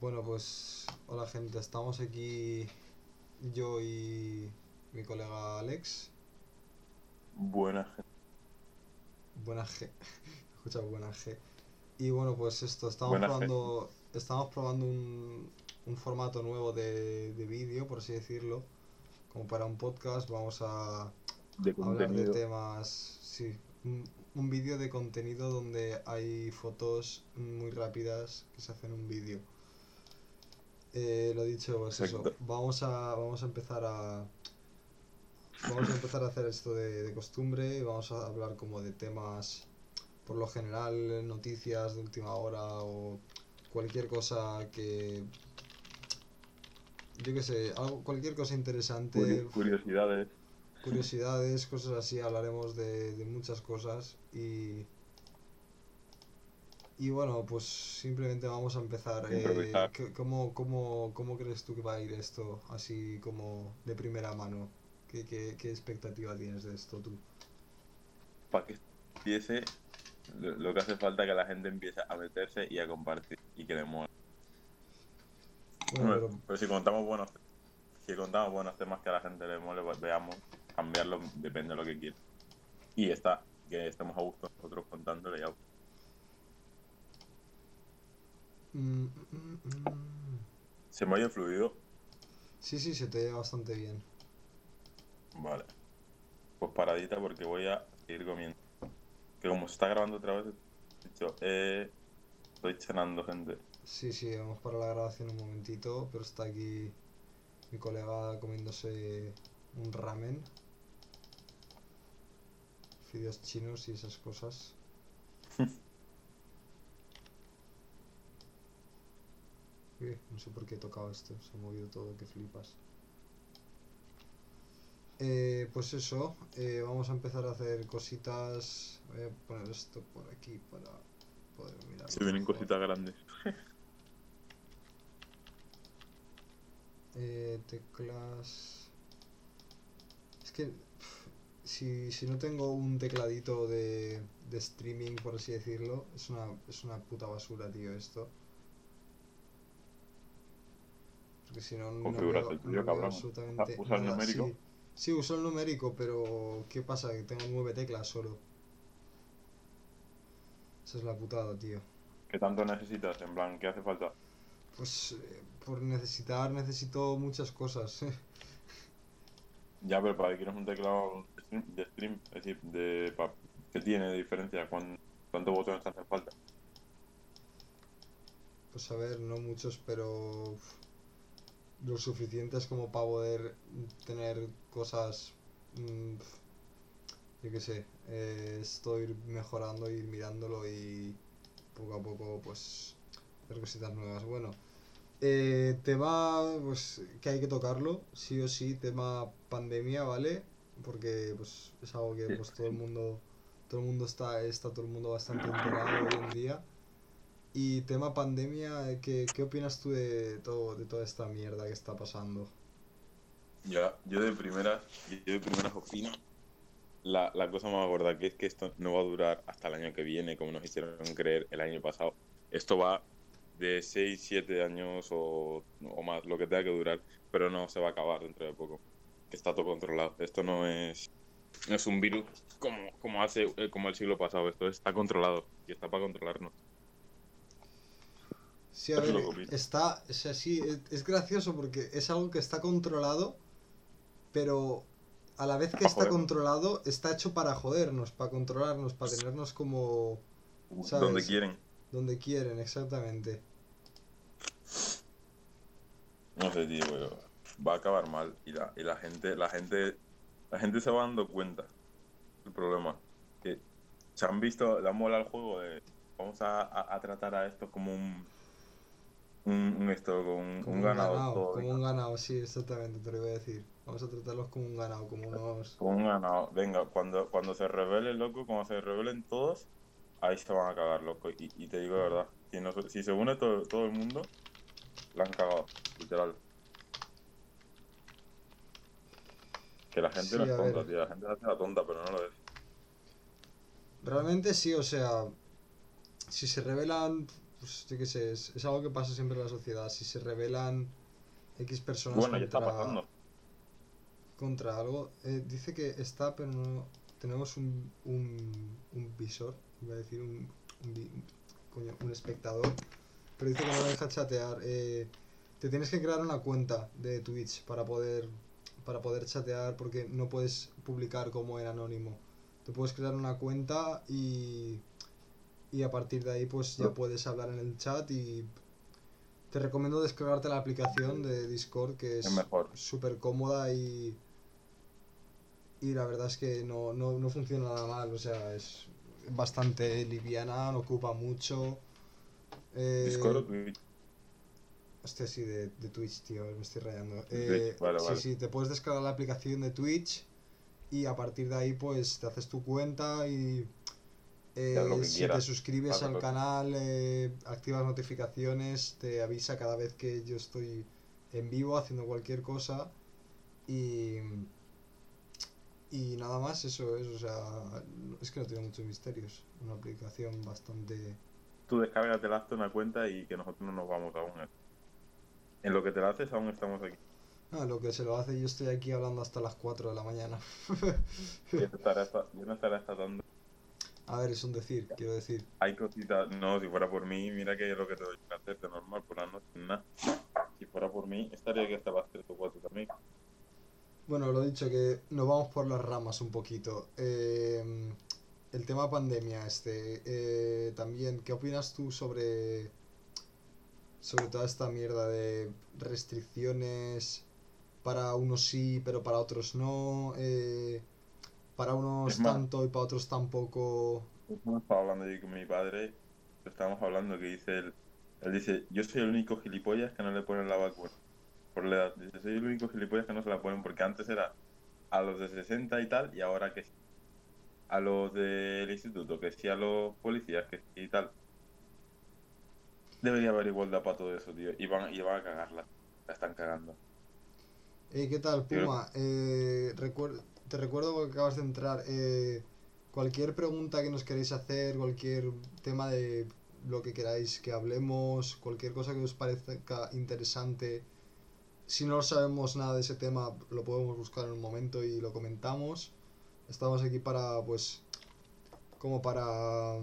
Bueno, pues hola gente, estamos aquí yo y mi colega Alex. Buena gente. Buena G. Escucha, buena G. Y bueno, pues esto, estamos Buena G. probando, estamos probando un, un formato nuevo de, de vídeo, por así decirlo. Como para un podcast, vamos a De hablar de temas, sí, un, un vídeo de contenido donde hay fotos muy rápidas que se hacen un vídeo. Eh, lo dicho, pues eso, vamos a, vamos a empezar a vamos a empezar a hacer esto de, de costumbre y vamos a hablar como de temas por lo general, noticias de última hora o cualquier cosa que yo qué sé, algo, cualquier cosa interesante, Curi- Curiosidades. curiosidades, cosas así, hablaremos de, de muchas cosas y... Y bueno, pues simplemente vamos a empezar. eh, Improvisar. ¿qué- ¿cómo, cómo, cómo crees tú que va a ir esto así como de primera mano? ¿Qué, qué, qué expectativa tienes de esto tú? Para que empiece, lo, lo que hace falta es que la gente empiece a meterse y a compartir y que le mola. Bueno, Pero, si contamos buenos si contamos buenos temas que a la gente le mole, pues veamos, cambiarlo depende de lo que quiera. Y está, que estemos a gusto nosotros contándole ya. Mm, mm, mm. ¿Se me oye fluido? Sí, sí, se te ve bastante bien. Vale. Pues paradita porque voy a seguir comiendo. Que como se está grabando otra vez, he dicho, eh, estoy cenando, gente. Sí, sí, vamos para la grabación un momentito, pero está aquí mi colega comiéndose un ramen, fideos chinos y esas cosas. No sé por qué he tocado esto, se ha movido todo, que flipas. Eh, pues eso, eh, vamos a empezar a hacer cositas. Voy a poner esto por aquí para poder mirar. Se vienen cositas grandes. Eh, teclas. Es que si, si no tengo un tecladito de, de streaming, por así decirlo, es una, es una puta basura, tío, esto. Porque si no, no Configuras veo- el tuyo, no cabrón. absolutamente ¿Usa el numérico? Sí, sí, uso el numérico, pero ¿qué pasa? Que tengo nueve teclas solo. Esa es la putada, tío. ¿Qué tanto necesitas? En plan, ¿qué hace falta? Pues eh, por necesitar, necesito muchas cosas. Ya, pero para que quieres un teclado de stream, es decir, de, ¿qué tiene de diferencia? ¿Cuán- ¿Cuántos botones te hacen falta? Pues a ver, no muchos, pero lo suficientes como para poder tener cosas, mm, yo qué sé, eh, estoy mejorando, ir mirándolo y poco a poco pues hacer cositas nuevas. Bueno, eh, tema pues que hay que tocarlo, sí o sí, tema pandemia, ¿vale? Porque pues es algo que pues todo el mundo, todo el mundo está, está todo el mundo bastante enterado hoy en día. Y tema pandemia, ¿qué, qué opinas tú de todo, de toda esta mierda que está pasando? Ya, yo de primeras, yo de primeras opino la, la cosa más gorda que es que esto no va a durar hasta el año que viene, como nos hicieron creer el año pasado. Esto va de 6, 7 años o, o más, lo que tenga que durar, pero no se va a acabar dentro de poco. Está todo controlado. Esto no es, no es un virus como, como hace eh, como el siglo pasado. Esto está controlado y está para controlarnos. Sí, a Eso es ver, está, o sea, sí, es, es gracioso porque es algo que está controlado, pero a la vez que Para está controlado, está hecho para jodernos, para controlarnos, para tenernos como ¿Sabes? Donde quieren. donde quieren, exactamente. No sé, tío, pero va a acabar mal y la, y la gente, la gente, la gente se va dando cuenta. El problema que se han visto, la mola el juego de vamos a, a- a tratar a esto como un un, un un, un ganado, ganado, todo, como un ganado, sí, exactamente, te lo iba a decir. Vamos a tratarlos como un ganado, como unos... Como un ganado. Venga, cuando, cuando se revele loco, cuando se revelen todos, ahí se van a cagar, loco. Y, y te digo de verdad, si, no- si se une todo, todo el mundo, la han cagado, literal. Que la gente Sí, no es tonta, ver. tío. La gente se hace la tonta, pero no lo es. Realmente sí, o sea, si se revelan pues yo qué sé, es, es algo que pasa siempre en la sociedad. Si se revelan X personas Bueno, ya está contra, pasando. contra algo, eh, dice que está, pero no. Tenemos un, un, un visor, iba a decir un, un, coño, un espectador, pero dice que no deja chatear. eh, te tienes que crear una cuenta de Twitch para poder para poder chatear porque no puedes publicar como en anónimo. Te puedes crear una cuenta y y a partir de ahí pues ya Oh. puedes hablar en el chat y te recomiendo descargarte la aplicación de Discord que es súper cómoda y y la verdad es que no, no, no funciona nada mal, o sea, es bastante liviana, no ocupa mucho. Eh, Discord o Twitch. Hostia, sí, de, de Twitch, tío, me estoy rayando. Eh, vale, sí, vale. sí, te puedes descargar la aplicación de Twitch y a partir de ahí pues te haces tu cuenta y eh, lo que si te suscribes al lo canal, eh, activas notificaciones, te avisa cada vez que yo estoy en vivo haciendo cualquier cosa y... Y nada más, eso es, o sea, es que no tiene muchos misterios. Una aplicación bastante... Tú descárgate la hazte una cuenta y que nosotros no nos vamos aún. En lo que te la haces aún estamos aquí. Ah, lo que se lo hace, yo estoy aquí hablando hasta las 4 de la mañana. Yo no estaré hasta dando. A ver, es un decir, quiero decir. Hay cositas, no, si fuera por mí, mira que es lo que te doy que hacer de normal por la noche, nada. Si fuera por mí, estaría aquí hasta las 3 o 4 también. Bueno, lo dicho, que nos vamos por las ramas un poquito. Eh, el tema pandemia, este. eh, también, ¿qué opinas tú sobre. sobre toda esta mierda de restricciones? Para unos sí, pero para otros no. eh, para unos más- tanto y para otros tampoco. Estamos hablando yo con mi padre, estábamos hablando que dice él, él dice, yo soy el único gilipollas que no le ponen la vacuna. Por la edad, dice, soy el único gilipollas que no se la ponen porque antes era a los de 60 y tal y ahora que sí. A los del instituto, que sí a los policías, que sí y tal. Debería haber igualdad para todo eso, tío. Y van, y van a cagarla. La están cagando. Eh, ¿Qué tal, Puma? Eh, recuer- te recuerdo que acabas de entrar. eh, cualquier pregunta que nos queréis hacer, cualquier tema de lo que queráis que hablemos, cualquier cosa que os parezca interesante. Si no sabemos nada de ese tema, lo podemos buscar en un momento y lo comentamos. Estamos aquí para, pues, como para,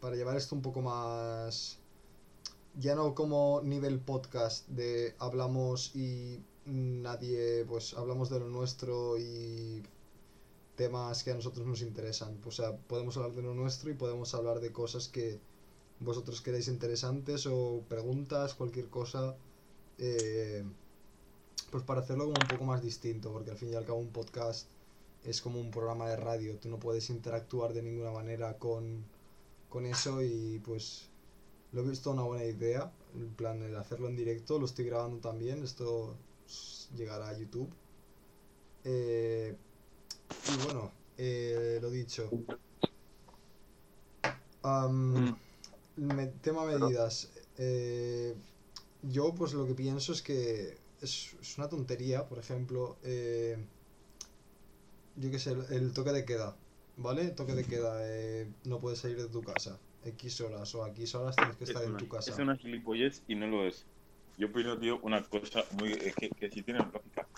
para llevar esto un poco más ya no como nivel podcast de hablamos y nadie, pues hablamos de lo nuestro y temas que a nosotros nos interesan. O sea, podemos hablar de lo nuestro y podemos hablar de cosas que vosotros queréis interesantes o preguntas, cualquier cosa. eh, pues para hacerlo como un poco más distinto, porque al fin y al cabo un podcast es como un programa de radio, tú no puedes interactuar de ninguna manera con, con eso y pues lo he visto una buena idea, en plan el hacerlo en directo, lo estoy grabando también, esto llegará a YouTube. Eh, y bueno, eh, lo dicho. Me- tema medidas. Eh, yo pues lo que pienso es que es, es una tontería, por ejemplo, eh, yo qué sé, el, el toque de queda, ¿vale? Toque de queda, eh, no puedes salir de tu casa. X horas o X horas tienes que estar en tu casa. Es una gilipollez y no lo es. Yo opino, tío, una cosa muy es que, que sí tiene lógica.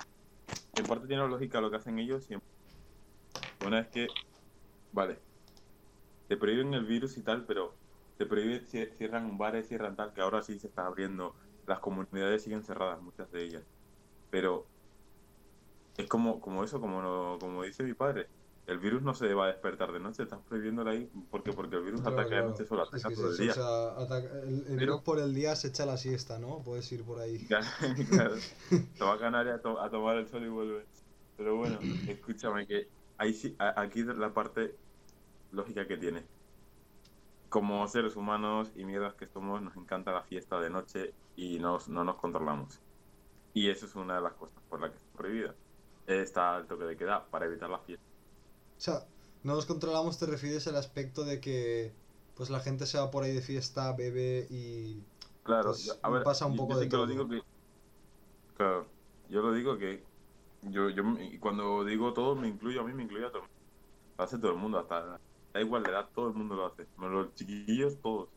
En parte tiene lógica lo que hacen ellos siempre. Una es que, vale, te prohíben el virus y tal, pero te prohíben, cie- cierran bares, cierran tal, que ahora sí se está abriendo. Las comunidades siguen cerradas, muchas de ellas. Pero es como, como eso, como, lo- como dice mi padre. El virus no se va a despertar de noche, estás prohibiéndolo ahí porque, porque el virus Claro, ataca de noche solo, Es ataca que es todo el día. o sea, ataca- el, virus por el día se echa la siesta, ¿no? Puedes ir por ahí. Claro, claro. Se va a Canarias a, to- a tomar el sol y vuelve. Pero bueno, escúchame que ahí sí, aquí es la parte lógica que tiene. Como seres humanos y mierdas que somos, nos encanta la fiesta de noche y nos, no nos controlamos. Y eso es una de las cosas por las que está prohibida. Está el toque de queda para evitar la fiesta. O sea, no nos controlamos, te refieres al aspecto de que pues la gente se va por ahí de fiesta, bebe y... Claro, Pues, yo- a ver, pasa un yo- poco yo de lo digo que. Claro, yo lo digo que. Yo, yo, cuando digo todo, me incluyo a mí, me incluyo a todo el mundo. Lo hace todo el mundo, hasta. Da igual la edad, todo el mundo lo hace. Los chiquillos, todos.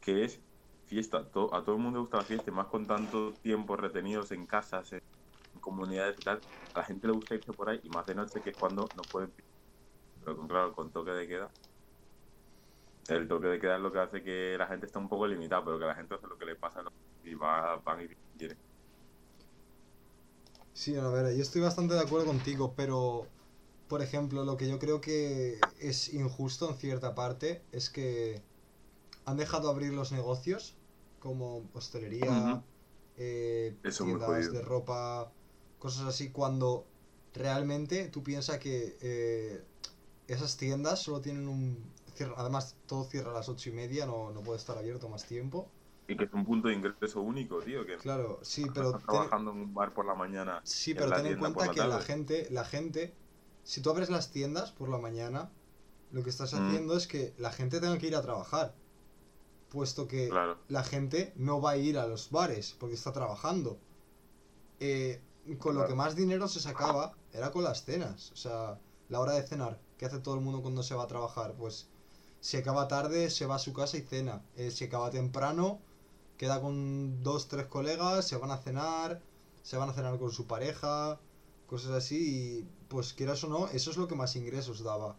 que es fiesta. a todo el mundo le gusta la fiesta, y más con tanto tiempo retenidos en casas, en, comunidades y tal. A la gente le gusta irse por ahí y más de noche, que es cuando no pueden. Pero claro, con toque de queda. El toque de queda es lo que hace que la gente esté un poco limitada, pero que la gente hace lo que le pasa y va, van y quieren. Sí, a ver, yo estoy bastante de acuerdo contigo, pero por ejemplo, lo que yo creo que es injusto en cierta parte es que han dejado abrir los negocios como hostelería, eh, tiendas de ropa, cosas así, cuando realmente tú piensas que eh, esas tiendas solo tienen un... Además, todo cierra a las ocho y media, no, no puede estar abierto más tiempo. Y que es un punto de ingreso único, tío. Que claro, sí, pero... trabajando en un bar por la mañana. Sí, pero ten en cuenta que la gente, la gente, si tú abres las tiendas por la mañana, lo que estás mm. haciendo es que la gente tenga que ir a trabajar. Puesto que la gente no va a ir a los bares porque está trabajando. Eh, con lo que más dinero se sacaba era con las cenas. O sea, la hora de cenar. ¿Qué hace todo el mundo cuando se va a trabajar? Pues si acaba tarde, se va a su casa y cena. Eh, si acaba temprano, queda con dos, tres colegas, se van a cenar, se van a cenar con su pareja, cosas así, y pues quieras o no, eso es lo que más ingresos daba.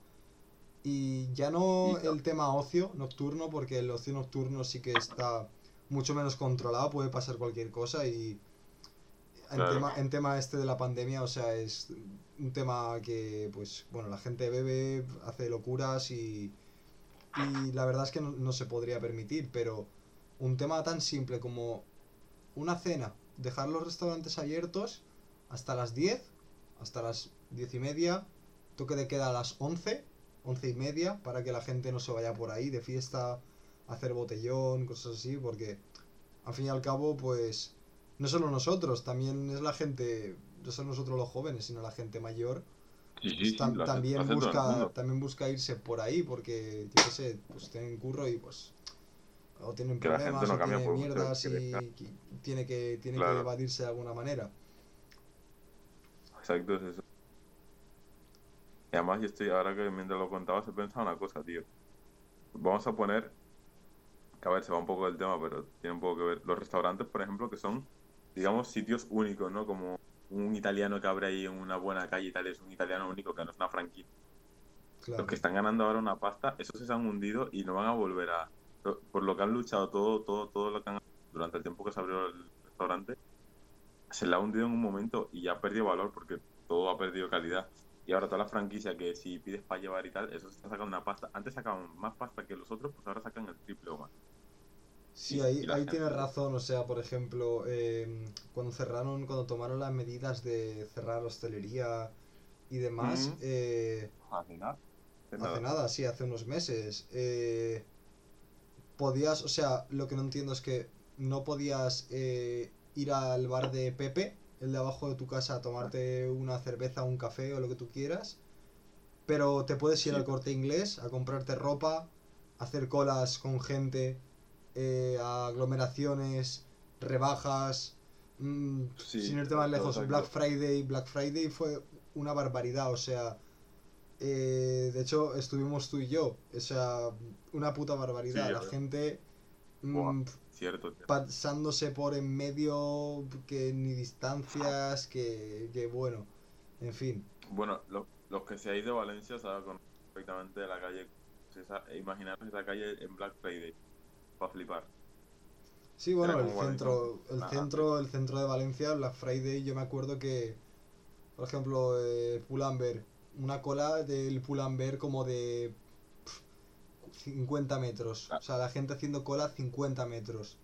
Y ya no el tema ocio nocturno, porque el ocio nocturno sí que está mucho menos controlado, puede pasar cualquier cosa y en, tema, en tema este de la pandemia, o sea, es un tema que, pues, bueno, la gente bebe, hace locuras y, y la verdad es que no, no se podría permitir, pero un tema tan simple como una cena, dejar los restaurantes abiertos hasta las 10, hasta las 10 y media, toque de queda a las 11, 11 y media, para que la gente no se vaya por ahí de fiesta, hacer botellón, cosas así, porque al fin y al cabo, pues, no solo nosotros, también es la gente, no solo nosotros los jóvenes, sino la gente mayor. también busca también busca irse por ahí porque yo qué sé pues tienen curro y pues o tienen problemas, o tiene mierdas y tiene que, tiene que evadirse de alguna manera. Exacto, es eso. Y además, yo estoy, ahora que mientras lo contabas, he pensado una cosa, tío. Vamos a poner, que a ver, se va un poco del tema, pero tiene un poco que ver. Los restaurantes, por ejemplo, que son, digamos, sitios únicos, ¿no? Como un italiano que abre ahí en una buena calle y tal, es un italiano único que no es una franquicia. Los que están ganando ahora una pasta, esos se han hundido y no van a volver a, por lo que han luchado todo, todo, todo lo que han durante el tiempo que se abrió el restaurante, se le ha hundido en un momento y ya ha perdido valor porque todo ha perdido calidad. Y ahora toda la franquicia que si pides para llevar y tal, eso se está sacando una pasta. Antes sacaban más pasta que los otros, pues ahora sacan el triple o más. Sí, ahí, ahí tienes razón. O sea, por ejemplo, em, cuando cerraron, cuando tomaron las medidas de cerrar hostelería y demás. Eh, hace nada. Hace nada, sí, hace unos meses. Eh, podías, o sea, lo que no entiendo es que no podías eh, ir al bar de Pepe, el de abajo de tu casa, a tomarte una cerveza, un café o lo que tú quieras, pero te puedes ir al corte inglés a comprarte ropa, hacer colas con gente, eh, aglomeraciones, rebajas, mm, sin irte más lejos, Black Friday, Black Friday fue una barbaridad, o sea, eh, de hecho, estuvimos tú y yo. O sea, una puta barbaridad. la gente mm, cierto, pasándose por en medio, que ni distancias, que, que bueno, en fin. Bueno, los que se ha ido de Valencia saben perfectamente de la calle. Esa, imaginaros esa calle en Black Friday, para flipar. Sí, bueno, el centro, el centro, el centro de Valencia, Black Friday, yo me acuerdo que, por ejemplo, eh, Pull&Bear una cola del Pull&Bear como de 50 metros. O sea, la gente haciendo cola 50 metros.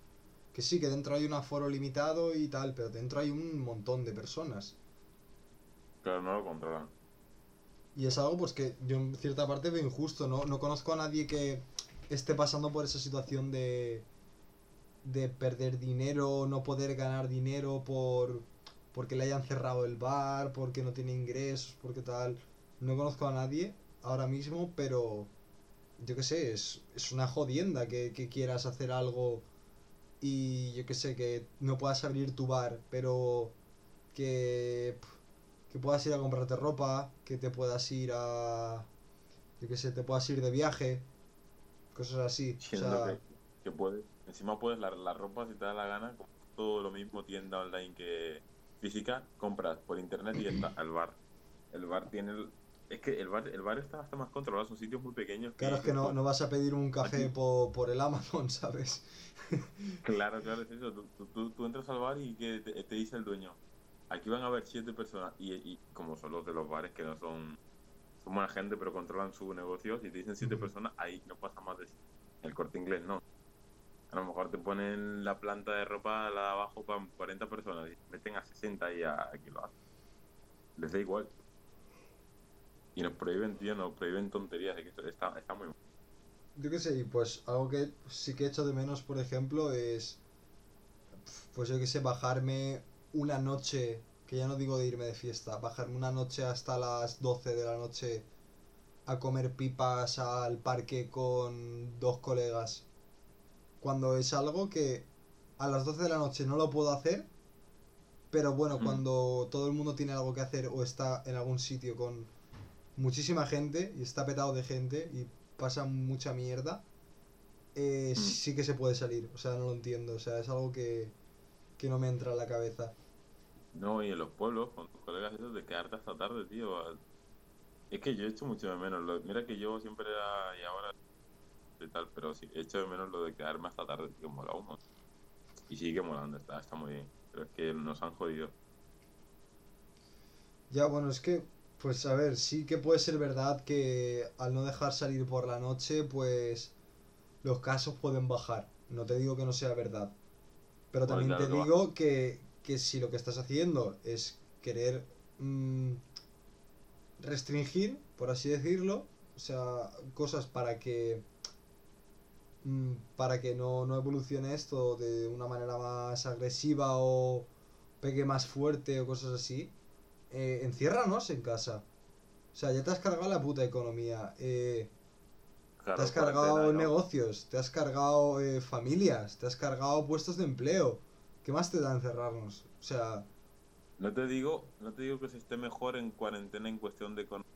Que sí, que dentro hay un aforo limitado y tal, pero dentro hay un montón de personas. Claro, no lo controlan. Y es algo pues que yo en cierta parte veo injusto, ¿no? No conozco a nadie que esté pasando por esa situación de de perder dinero, no poder ganar dinero por porque le hayan cerrado el bar, porque no tiene ingresos, porque tal. No conozco a nadie ahora mismo, pero yo qué sé, es, una jodienda que, quieras hacer algo y yo qué sé, que no puedas abrir tu bar, pero que, que puedas ir a comprarte ropa, que te puedas ir a... yo qué sé, te puedas ir de viaje, cosas así. o sea, que, puedes, Encima puedes la, la ropa si te da la gana, todo lo mismo tienda online que física, compras por internet y está el bar. El bar tiene el- es que el bar, el bar está hasta más controlado, son sitios muy pequeños. Claro, es que no, no vas a pedir un café Aquí. po- por, el Amazon, ¿sabes? Claro, claro, es eso. Tú, tú- tú- tú entras al bar y que te, te dice el dueño, aquí van a haber siete personas. Y, y como son los de los bares que no son, son buena gente, pero controlan su negocio, si te dicen siete personas, ahí no pasa más de. El corte inglés no. A lo mejor te ponen la planta de ropa, la de abajo, para 40 personas y meten a 60 y a, aquí lo hacen. Les da igual. Y nos prohíben, tío, nos prohíben tonterías. Que está, está muy mal. Yo qué sé, y pues algo que sí que he hecho de menos, por ejemplo, es. Pues yo qué sé, bajarme una noche, que ya no digo de irme de fiesta, bajarme una noche hasta las 12 de la noche a comer pipas al parque con dos colegas. Cuando es algo que a las 12 de la noche no lo puedo hacer, pero bueno, Mm. cuando todo el mundo tiene algo que hacer o está en algún sitio con muchísima gente y está petado de gente y pasa mucha mierda, eh, Mm. sí que se puede salir. O sea, no lo entiendo. O sea, es algo que, que no me entra en la cabeza. No, y en los pueblos, con tus colegas esos, de quedarte hasta tarde, tío. Es que yo he hecho mucho de menos. lo- Mira que yo siempre era, y ahora, y tal, pero sí, he hecho de menos lo de quedarme hasta tarde, tío, mola un montón. Y sigue molando, está, está muy bien. Pero es que nos han jodido. Ya, bueno, es que, pues a ver, sí que puede ser verdad que al no dejar salir por la noche, pues los casos pueden bajar. No te digo que no sea verdad. Pero Bueno, también claro te digo que, que si lo que estás haciendo es querer mm, restringir, por así decirlo, o sea, cosas para que mm, para que no, no evolucione esto de una manera más agresiva o pegue más fuerte o cosas así, eh, enciérranos en casa. O sea, ya te has cargado la puta economía. eh, Claro, te has cargado ¿no? negocios, te has cargado eh, familias, te has cargado puestos de empleo. ¿Qué más te da encerrarnos? O sea, No te digo, no te digo que se esté mejor en cuarentena en cuestión de economía,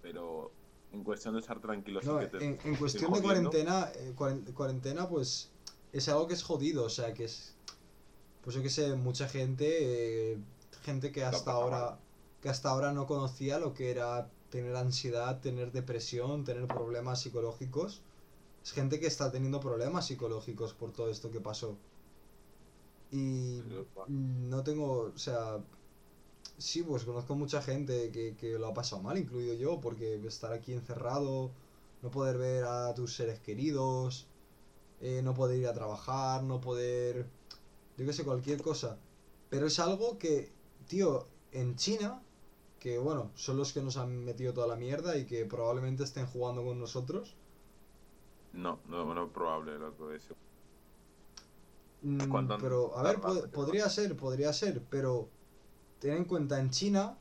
pero en cuestión de estar tranquilo no, te en, en cuestión de cuarentena, eh, cuaren- cuarentena, pues es algo que es jodido. O sea, que es. Pues yo que sé, mucha gente, eh, gente que hasta ahora, que hasta ahora no conocía lo que era tener ansiedad, tener depresión, tener problemas psicológicos. Es gente que está teniendo problemas psicológicos por todo esto que pasó. Y no tengo, o sea, sí, pues conozco mucha gente que, que lo ha pasado mal, incluido yo, porque estar aquí encerrado, no poder ver a tus seres queridos, eh, no poder ir a trabajar, no poder, yo qué sé, cualquier cosa. Pero es algo que, tío, en China, que bueno, son los que nos han metido toda la mierda y que probablemente estén jugando con nosotros. No, no, no es probable, loco, eso. Mm, ¿Cuánto han pero, a ver, podría ser, podría ser, pero ten en cuenta, en China,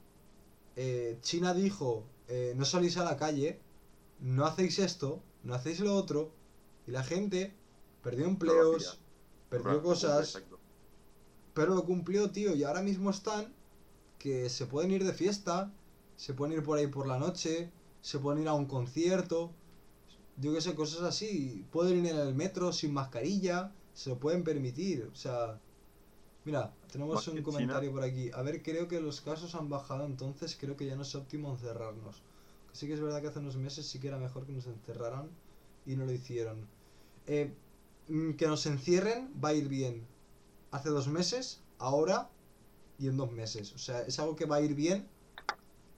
eh, China dijo, eh, no salís a la calle, no hacéis esto, no hacéis lo otro, y la gente perdió empleos, perdió cosas, pero lo cumplió, tío, y ahora mismo están que se pueden ir de fiesta, se pueden ir por ahí por la noche, se pueden ir a un concierto, yo qué sé, cosas así, pueden ir en el metro sin mascarilla, se lo pueden permitir, o sea... Mira, tenemos un comentario por aquí. A ver, creo que los casos han bajado, entonces creo que ya no es óptimo encerrarnos. Sí que es verdad que hace unos meses sí que era mejor que nos encerraran y no lo hicieron. Eh, mm, que nos encierren va a ir bien. Hace dos meses, ahora y en dos meses. O sea, es algo que va a ir bien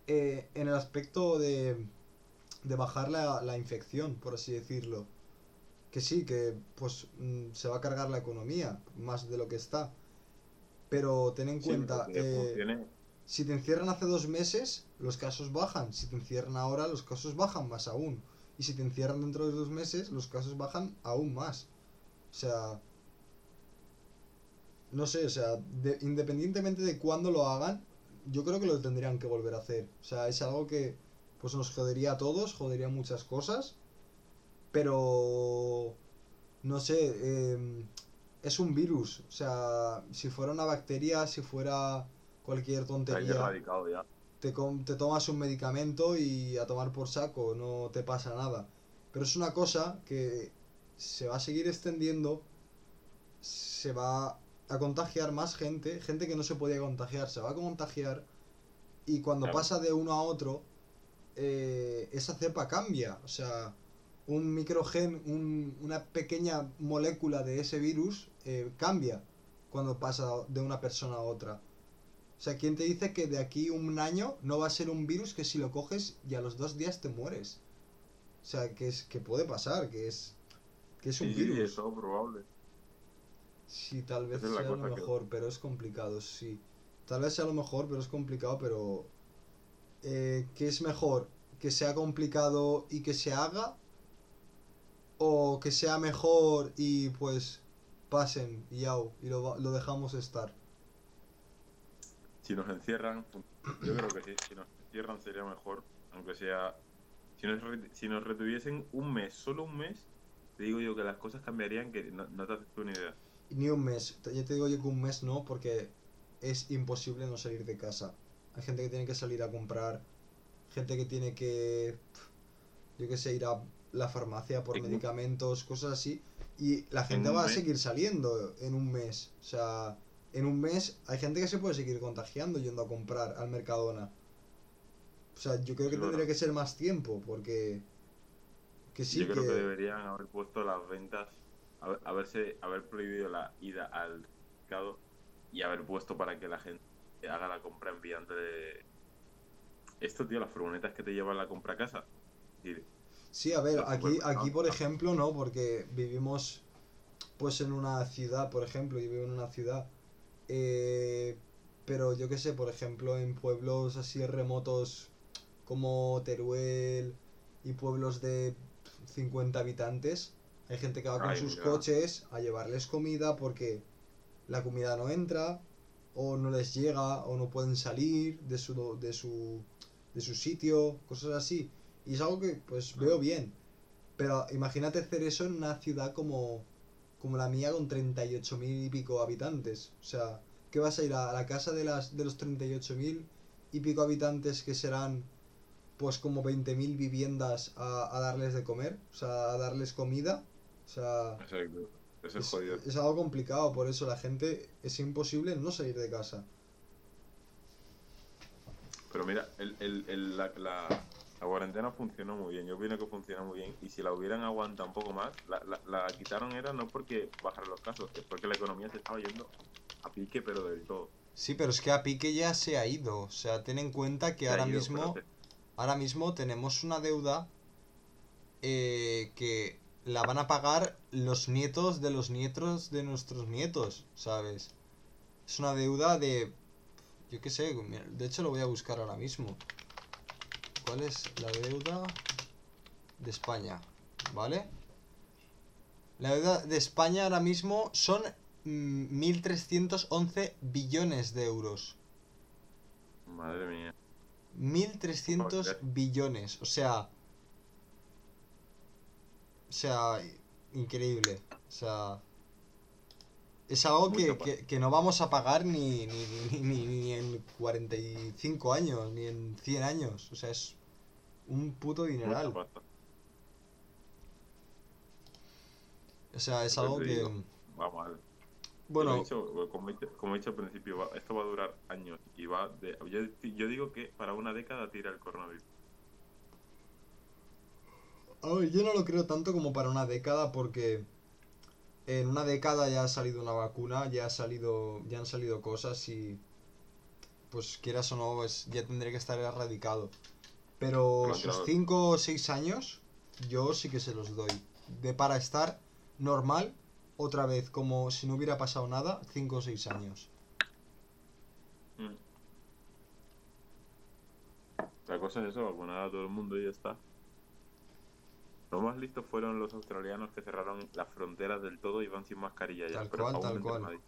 eh, en el aspecto de, de bajar la, la infección, por así decirlo. Que sí, que pues mm, se va a cargar la economía, más de lo que está. Pero ten en Sí, cuenta, eh, si te encierran hace dos meses, los casos bajan. Si te encierran ahora, los casos bajan más aún. Y si te encierran dentro de dos meses, los casos bajan aún más. O sea... No sé, o sea, de- independientemente de cuándo lo hagan, yo creo que lo tendrían que volver a hacer. O sea, es algo que pues nos jodería a todos, jodería muchas cosas. Pero... No sé, em, es un virus. O sea, si fuera una bacteria, si fuera cualquier tontería ya. te, te tomas un medicamento y a tomar por saco, no te pasa nada. Pero es una cosa que se va a seguir extendiendo se va a contagiar más gente, gente que no se podía contagiar, se va a contagiar y cuando Claro. pasa de uno a otro, eh, esa cepa cambia. O sea, un microgen, un- una pequeña molécula de ese virus eh, cambia cuando pasa de una persona a otra. O sea, ¿quién te dice que de aquí un año no va a ser un virus que si lo coges y a los dos días te mueres? O sea, que es que puede pasar, que es que es un Sí, sí, virus. es todo probable. Sí, tal vez Esa sea lo que- mejor, pero es complicado, sí. Tal vez sea lo mejor, pero es complicado, pero... Eh, ¿Qué es mejor? ¿Que sea complicado y que se haga? ¿O que sea mejor y pues pasen y yao, y lo, lo dejamos estar? Si nos encierran, yo creo que sí, si nos encierran sería mejor, aunque sea... Si nos, si nos retuviesen un mes, solo un mes, te digo yo que las cosas cambiarían que no, no te haces tú ni idea. Ni un mes. Ya te digo yo que un mes no, porque es imposible no salir de casa. Hay gente que tiene que salir a comprar, gente que tiene que, yo qué sé, ir a la farmacia por medicamentos, cosas así. Y la gente va a seguir saliendo en un mes. O sea, en un mes hay gente que se puede seguir contagiando yendo a comprar al Mercadona. O sea, yo creo que tendría que ser más tiempo, porque... Que sí, yo creo que- que deberían haber puesto las ventas, haber, haberse, haber prohibido la ida al mercado y haber puesto para que la gente haga la compra enviante de... Esto, tío, las furgonetas que te llevan la compra a casa. Es decir, Sí, a ver, aquí, aquí por ejemplo no, porque vivimos pues en una ciudad, por ejemplo, yo vivo en una ciudad, eh, pero yo qué sé, por ejemplo, en pueblos así remotos como Teruel y pueblos de 50 habitantes, hay gente que va con Ay, sus mira. coches a llevarles comida porque la comida no entra o no les llega o no pueden salir de su, de su, de su sitio, cosas así. Y es algo que pues veo bien. Pero imagínate hacer eso en una ciudad como, como la mía con 38.000 y pico habitantes. O sea, ¿qué vas a ir a la casa de, las, de los 38.000 y pico habitantes que serán pues como 20.000 viviendas a, a darles de comer? O sea, a darles comida. O sea, jodido. es algo complicado, por eso la gente es imposible no salir de casa. Pero mira, el, el, el- la, la, la cuarentena funcionó muy bien. Yo opino que funcionó muy bien. Y si la hubieran aguantado un poco más, la, la, la quitaron era no porque bajaron los casos, es porque la economía se estaba yendo a pique, pero del todo. Sí, pero es que a Pique ya se ha ido. O sea, ten en cuenta que Se ahora ido, mismo... pero ahora mismo tenemos una deuda eh, que la van a pagar los nietos de los nietos de nuestros nietos, ¿sabes? Es una deuda de... Yo qué sé, de hecho lo voy a buscar ahora mismo. ¿Cuál es la deuda de España? ¿Vale? La deuda de España ahora mismo son mm, 1.311 billones de euros. Madre mía. 1300 Joder. billones, o sea. O sea, increíble. O sea. Es algo que, que, que no vamos a pagar ni, ni, ni, ni, ni en 45 años, ni en 100 años. O sea, es un puto dineral. O sea, es algo que. digo. Vamos a ver. Como he Bueno, dicho, como he dicho, como he dicho al principio, va- esto va a durar años y va de, yo, yo digo que para una década tira el coronavirus. A ver, yo no lo creo tanto como para una década porque en una década ya ha salido una vacuna, ya ha salido, ya han salido cosas y pues quieras o no, pues ya tendría que estar erradicado. Pero sus claro. 5 o 6 años yo sí que se los doy. De para estar normal, otra vez, como si no hubiera pasado nada, 5 o 6 años. Mm. La cosa es eso, vacunar a todo el mundo y ya está. Lo más listos fueron los australianos que cerraron las fronteras del todo y van sin mascarilla ya. Tal pero cual, aún tal cual. nadie.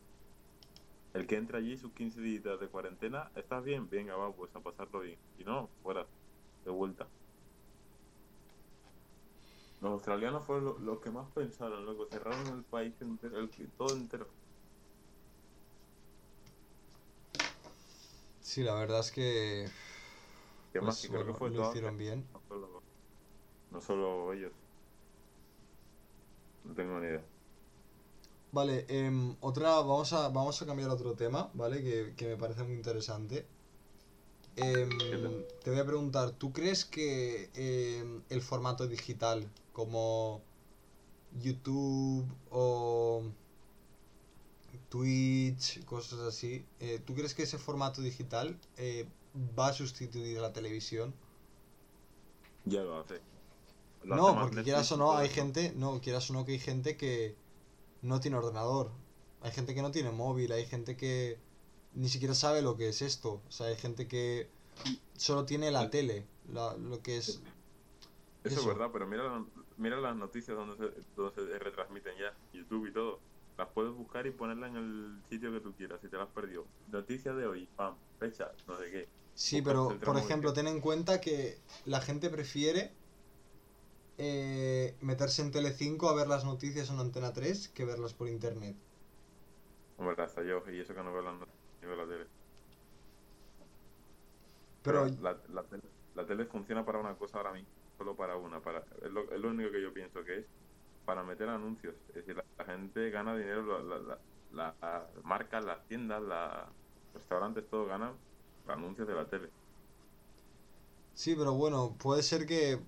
El que entra allí sus 15 días de cuarentena, ¿estás bien? Venga, va, pues a pasarlo bien. Si no, fuera, de vuelta. Los australianos fueron lo- los que más pensaron, loco. Cerraron el país entero, el, todo entero. Sí, la verdad es que ¿Qué más? pues, Que creo que fue lo hicieron bien. No solo ellos. No tengo ni idea. Vale, em, otra, vamos a, vamos a cambiar a otro tema, ¿vale? Que, que me parece muy interesante. Em, te voy a preguntar, ¿tú crees que em, el formato digital como YouTube o Twitch, cosas así, eh, ¿tú crees que ese formato digital eh, va a sustituir a la televisión? Ya lo hace. No, porque Netflix quieras o no, hay gente, no, quieras o no que hay gente que no tiene ordenador, hay gente que no tiene móvil, hay gente que ni siquiera sabe lo que es esto, o sea, hay gente que solo tiene la tele, la- lo que es... Eso, es verdad, pero mira, mira las noticias donde se, donde se retransmiten ya, YouTube y todo. Las puedes buscar y ponerlas en el sitio que tú quieras, si te las has perdido. Noticias de hoy, pam, fecha, no sé qué. Sí, Buscas pero por ejemplo, que- ten en cuenta que la gente prefiere eh, meterse en Telecinco a ver las noticias en Antena 3 que verlas por internet. Hombre, hasta yo, y eso que no veo las noticias ni veo la tele. Pero la, la tele, la tele funciona para una cosa ahora mismo, solo para una. para Es lo, es lo único que yo pienso que es para meter anuncios. Es decir, la, la gente gana dinero, la- la- la- las marcas, las tiendas, los restaurantes, todo ganan anuncios de la tele. Sí, pero bueno, puede ser que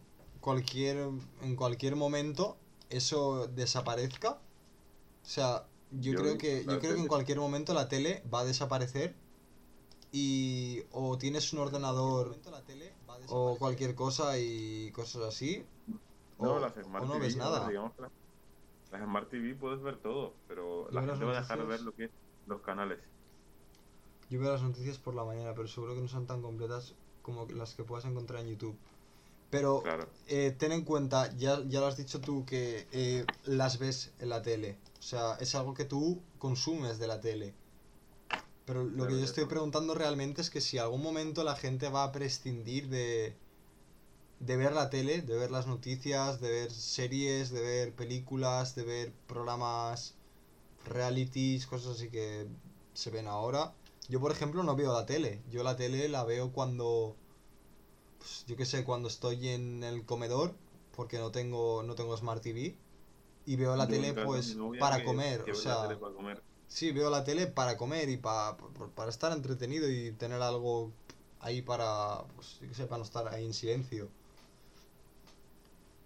cualquier, en cualquier momento eso desaparezca. O sea, yo Yo creo que, yo creo que en cualquier momento la tele va a desaparecer y o tienes un ordenador o cualquier cosa y cosas así. No, o, las Smart o no TV, ves nada. digamos las, las Smart TV puedes ver todo, pero la gente va a dejar de ver lo que es los canales. Yo veo las noticias por la mañana, pero seguro que no son tan completas como las que puedas encontrar en YouTube. Pero Claro, eh, ten en cuenta, ya, ya lo has dicho tú, que eh, las ves en la tele. O sea, es algo que tú consumes de la tele. Pero lo que yo estoy preguntando realmente es que si algún momento la gente va a prescindir de, de ver la tele, de ver las noticias, de ver series, de ver películas, de ver programas, realities, cosas así que se ven ahora. Yo, por ejemplo, no veo la tele. Yo la tele la veo cuando, pues, yo qué sé, cuando estoy en el comedor, porque no tengo, no tengo Smart TV. Y veo la Yo tele, pues, para comer. O sea, para comer. sí, veo la tele para comer y pa- pa- para estar entretenido y tener algo ahí para, pues, yo qué sé, para no estar ahí en silencio.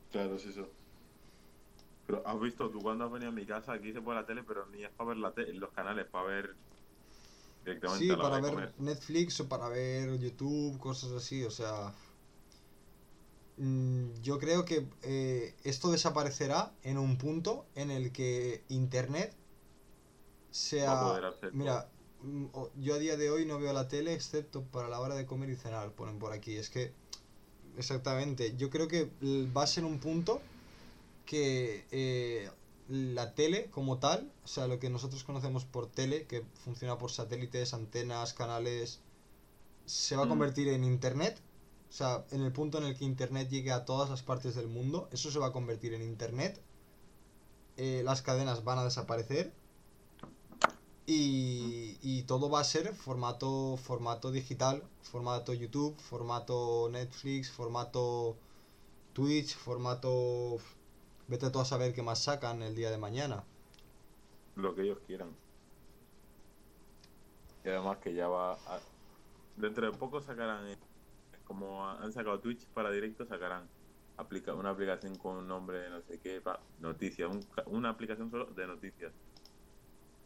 Claro, es eso. Pero has visto, tú cuando has venido a mi casa, aquí se pone la tele, pero ni es para ver la tele, los canales, para ver directamente Sí, a la hora para ver comer. Netflix o para ver YouTube, cosas así, o sea... mm, Yo creo que eh, esto desaparecerá en un punto en el que Internet sea... Mira, mm, yo a día de hoy no veo la tele excepto para la hora de comer y cenar, ponen por aquí. Es que, exactamente, yo creo que va a ser un punto que eh, la tele como tal, o sea, lo que nosotros conocemos por tele, que funciona por satélites, antenas, canales, se va a convertir en internet. O sea, en el punto en el que internet llegue a todas las partes del mundo, eso se va a convertir en internet. Eh, las cadenas van a desaparecer. Y, y todo va a ser formato, formato digital, formato YouTube, formato Netflix, formato Twitch, formato... Vete tú a saber qué más sacan el día de mañana. lo que ellos quieran. Y además que ya va a... Dentro de poco sacarán, eh, como han sacado Twitch para directo, sacarán una aplicación con un nombre no sé qué, pa- noticias, un una aplicación solo de noticias.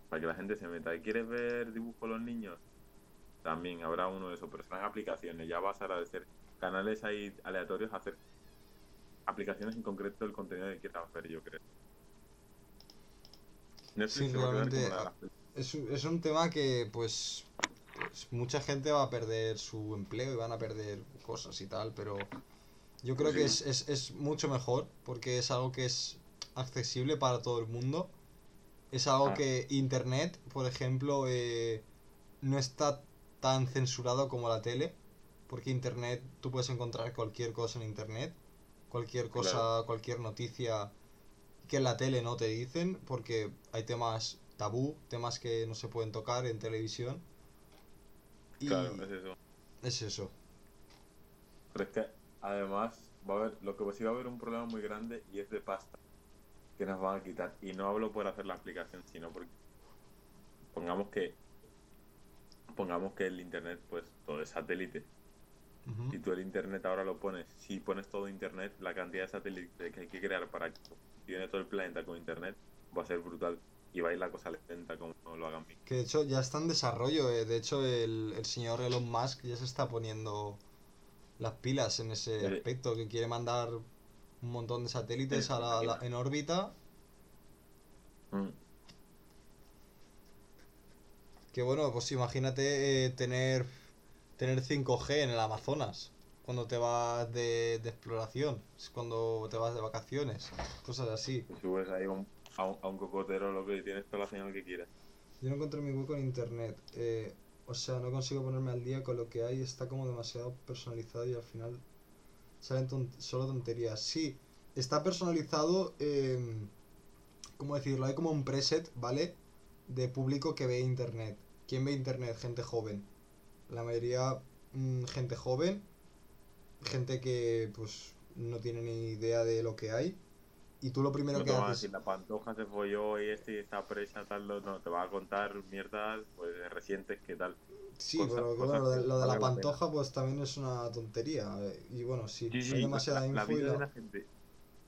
Para que la gente se meta. ¿Y quieres ver dibujos los niños? También habrá uno de esos, pero serán aplicaciones. Ya vas a ser canales ahí aleatorios a hacer aplicaciones en concreto del contenido que quieras ver, yo creo. Netflix Sí, realmente, las- Es un, es un tema que, pues, pues, mucha gente va a perder su empleo y van a perder cosas y tal, pero yo creo que es, es, es mucho mejor porque es algo que es accesible para todo el mundo. Es algo Ah. que Internet, por ejemplo, eh, no está tan censurado como la tele, porque Internet, tú puedes encontrar cualquier cosa en Internet, cualquier cosa, Claro. cualquier noticia que en la tele no te dicen, porque hay temas tabú, temas que no se pueden tocar en televisión. Y Claro, es eso. es eso. Pero es que además va a haber, lo que sí va a haber un problema muy grande y es de pasta. que nos van a quitar. Y no hablo por hacer la aplicación, sino porque pongamos que pongamos que el internet pues todo es satélite. Si tú el internet ahora lo pones, si pones todo internet, la cantidad de satélites que hay que crear para que funcione todo el planeta con internet va a ser brutal. Y va a ir la cosa lenta como no lo hagan bien. Que de hecho ya está en desarrollo. eh. De hecho, el, el señor Elon Musk ya se está poniendo las pilas en ese aspecto. Que quiere mandar un montón de satélites Sí, a la- la- en órbita. Mm. Que bueno, pues imagínate eh, tener, tener 5G en el Amazonas. Cuando te vas de, de exploración. Es cuando te vas de vacaciones. Cosas así. Subes ahí a un, a un, a un cocotero lo que tienes toda la señal que quieras. Yo no encontré mi hueco en internet. eh, o sea, no consigo ponerme al día con lo que hay. Está como demasiado personalizado y al final salen ton- solo tonterías. Sí, está personalizado. Eh, ¿Cómo decirlo? Hay como un preset, ¿vale? De público que ve internet. ¿Quién ve internet? Gente joven. La mayoría, mm, gente joven. Gente que, pues, no tiene ni idea de lo que hay. Y tú lo primero No que haces. decir la pantoja se folló y este y está presa, tal, no, no, te va a contar mierdas pues, recientes que tal. Sí, pero cosas bueno, lo de, que lo de la pantoja pues también es una tontería. Y bueno, sí, Sí, sí, hay demasiada la, la info y vida la- de la gente.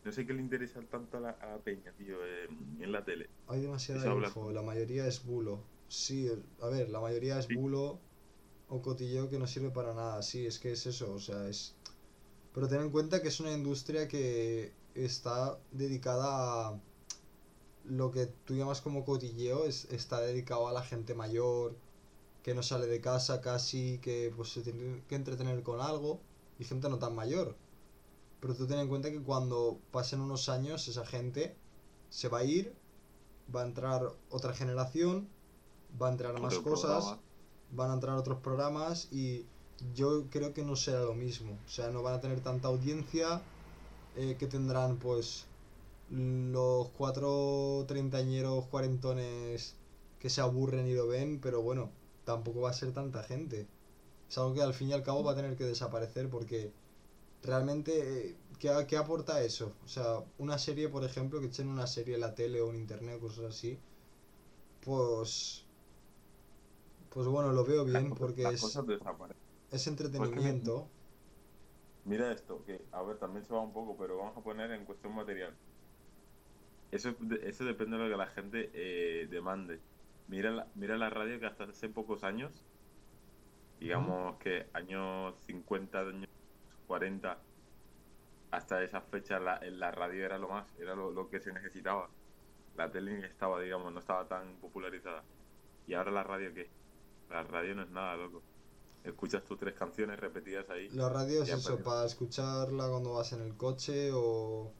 No sé qué le interesa tanto a la, a peña, tío, eh, en la tele. hay demasiada eso habla- info, la mayoría es bulo. Sí, a ver, la mayoría es Sí. bulo o cotilleo que no sirve para nada. Sí, es que es eso, o sea, es... Pero ten en cuenta que es una industria que está dedicada a lo que tú llamas como cotilleo, es, está dedicado a la gente mayor, que no sale de casa casi, que pues se tiene que entretener con algo, y gente no tan mayor. Pero tú ten en cuenta que cuando pasen unos años esa gente se va a ir, va a entrar otra generación, va a entrar más cosas, programa. Van a entrar otros programas y yo creo que no será lo mismo. O sea, no van a tener tanta audiencia eh, que tendrán pues los cuatro treintañeros cuarentones que se aburren y lo ven, pero bueno, tampoco va a ser tanta gente. Es algo que al fin y al cabo va a tener que desaparecer porque realmente, eh, ¿qué, qué aporta eso? O sea, una serie, por ejemplo, que echen una serie en la tele o en internet o cosas así, pues... Pues bueno, lo veo bien Las porque es, cosas es entretenimiento. Mira esto, que a ver, también se va un poco, pero vamos a poner en cuestión material. Eso, eso depende de lo que la gente eh, demande. Mira la, mira la radio que hasta hace pocos años, digamos que años 50, años 40, hasta esa fecha la, la radio era lo más, era lo, lo que se necesitaba. La tele estaba, digamos, no estaba tan popularizada. ¿Y ahora la radio qué? La radio no es nada, loco. Escuchas tus tres canciones repetidas ahí. La radio es eso, para escucharla cuando vas en el coche o...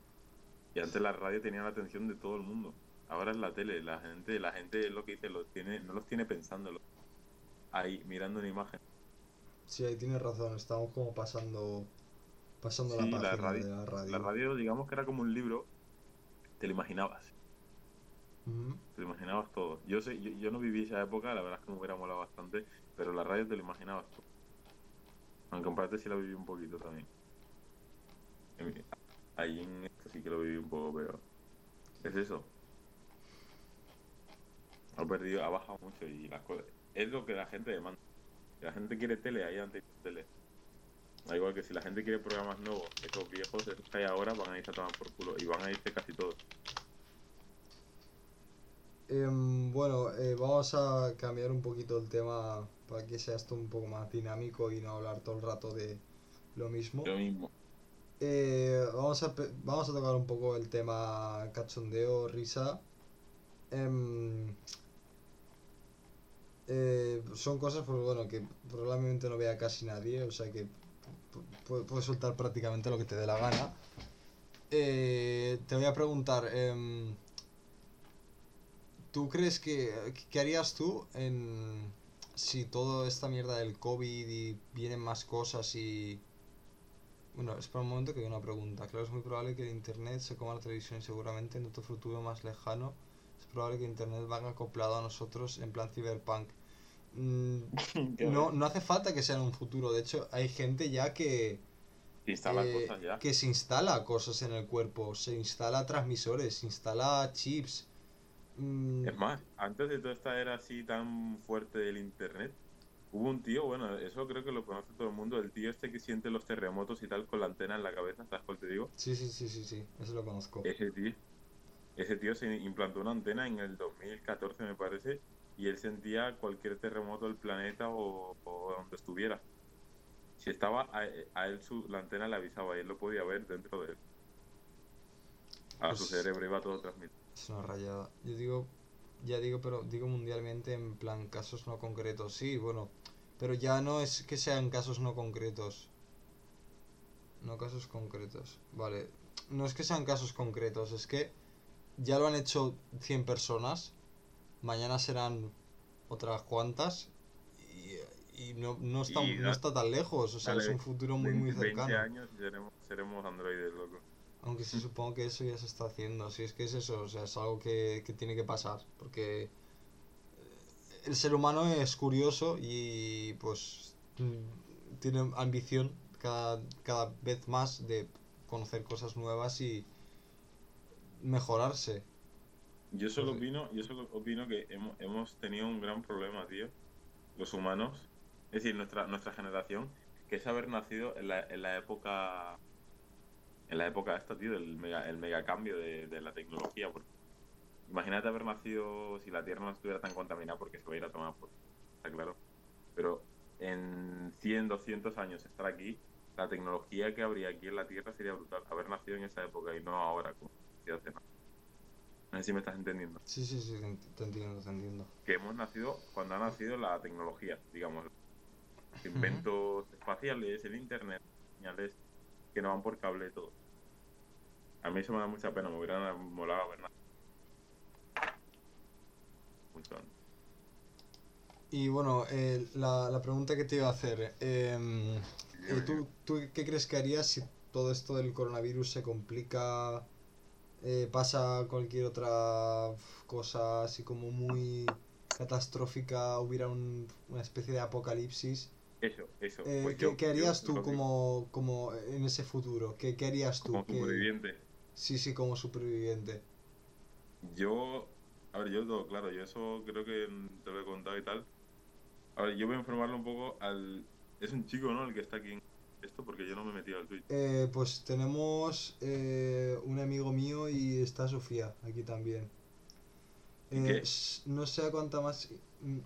Y antes la radio tenía la atención de todo el mundo. Ahora es la tele, la gente, la gente es lo que dice, los tiene, no los tiene pensándolo. Ahí, mirando una imagen. Sí, ahí tienes razón, estamos como pasando... Pasando Sí, la la página radio- de la radio. La radio, digamos que era como un libro, te lo imaginabas, Te lo imaginabas todo. Yo sé, yo, yo no viví esa época, la verdad es que me hubiera molado bastante, pero la radio te lo imaginabas tú. Aunque en parte sí la viví un poquito también. Ahí en esto sí que lo viví un poco, pero es eso. Ha perdido, ha bajado mucho y las cosas. Es lo que la gente demanda. Si la gente quiere tele, ahí antes tele. Da igual que si la gente quiere programas nuevos, esos viejos, esos que hay ahora, van a irse a tomar por culo. Y van a irse casi todos. Em, bueno, eh, vamos a cambiar un poquito el tema para que sea esto un poco más dinámico y no hablar todo el rato de lo mismo. Lo mismo. Eh, vamos, a, vamos a tocar un poco el tema cachondeo, risa. Em, eh, son cosas, pues bueno, que probablemente no vea casi nadie, o sea que pu- pu- puedes soltar prácticamente lo que te dé la gana. Eh, te voy a preguntar, em, ¿tú crees que, qué harías tú en si toda esta mierda del COVID y vienen más cosas y... Bueno, espera un momento que hay una pregunta. Claro, es muy probable que el internet se coma la televisión y seguramente en otro futuro más lejano es probable que internet vaya acoplado a nosotros en plan cyberpunk. Mm, no, no hace falta que sea en un futuro. De hecho, hay gente ya que, Se instalan eh, cosas ya. que se instala cosas en el cuerpo, se instala transmisores, se instala chips. Mm, Es más, antes de toda esta era así tan fuerte del internet, hubo un tío, bueno, eso creo que lo conoce todo el mundo, el tío este que siente los terremotos y tal con la antena en la cabeza, ¿sabes cuál te digo? sí, sí, sí, sí, sí, eso lo conozco. Ese tío, ese tío se implantó una antena en el 2014 me parece, y él sentía cualquier terremoto del planeta o, o donde estuviera. Si estaba, a, a él su, la antena le avisaba y él lo podía ver dentro de él. A su Pues- cerebro iba todo transmitido. Es una rayada. Yo digo, ya digo, pero digo mundialmente en plan casos no concretos. Sí, bueno, pero ya no es que sean casos no concretos. No casos concretos. Vale, no es que sean casos concretos, es que ya lo han hecho 100 personas. Mañana serán otras cuantas. Y, y no, no, está, Y no está tan lejos, o sea, es un futuro muy, muy 20, 20 cercano. años seremos, seremos androides, loco. Aunque sí supongo que eso ya se está haciendo, si es que es eso, o sea, es algo que, que tiene que pasar, porque eh, el ser humano es curioso y pues mm, tiene ambición cada, cada vez más de conocer cosas nuevas y mejorarse. Yo solo Sí. opino, yo solo opino que hemos, hemos tenido un gran problema, tío, los humanos, es decir, nuestra, nuestra generación, que es haber nacido en la, en la época, en la época esta, tío, del mega, el megacambio de, de la tecnología. Porque imagínate haber nacido si la Tierra no estuviera tan contaminada porque se va a ir a tomar por, está claro. Pero en 100, 200 años estar aquí, la tecnología que habría aquí en la Tierra sería brutal. Haber nacido en esa época y no ahora, como hace. No sé si me estás entendiendo. Sí, sí, sí, te ent- te entiendo, te entiendo. Que hemos nacido cuando ha nacido la tecnología, digamos. Inventos espaciales, el internet, señales que no van por cable todo. A mí eso me da mucha pena, me hubiera molado. Mucho antes. Y bueno, eh, la, la pregunta que te iba a hacer, em, eh, ¿tú, ¿tú qué crees que harías si todo esto del coronavirus se complica, eh, pasa cualquier otra cosa así como muy catastrófica, hubiera un- una especie de apocalipsis? Eso, eso. Eh, Pues ¿qué, yo- qué yo harías tú como, como en ese futuro? ¿Qué, qué harías tú? como ¿Qué- superviviente? Sí, sí, como superviviente. Yo, a ver, yo todo claro, yo eso creo que te lo he contado y tal. A ver, yo voy a informarlo un poco al... Es un chico, ¿no? El que está aquí en esto, porque yo no me he metido al Twitch. Eh, pues tenemos eh, un amigo mío y está Sofía aquí también. ¿Y Eh, no sé a cuánta más,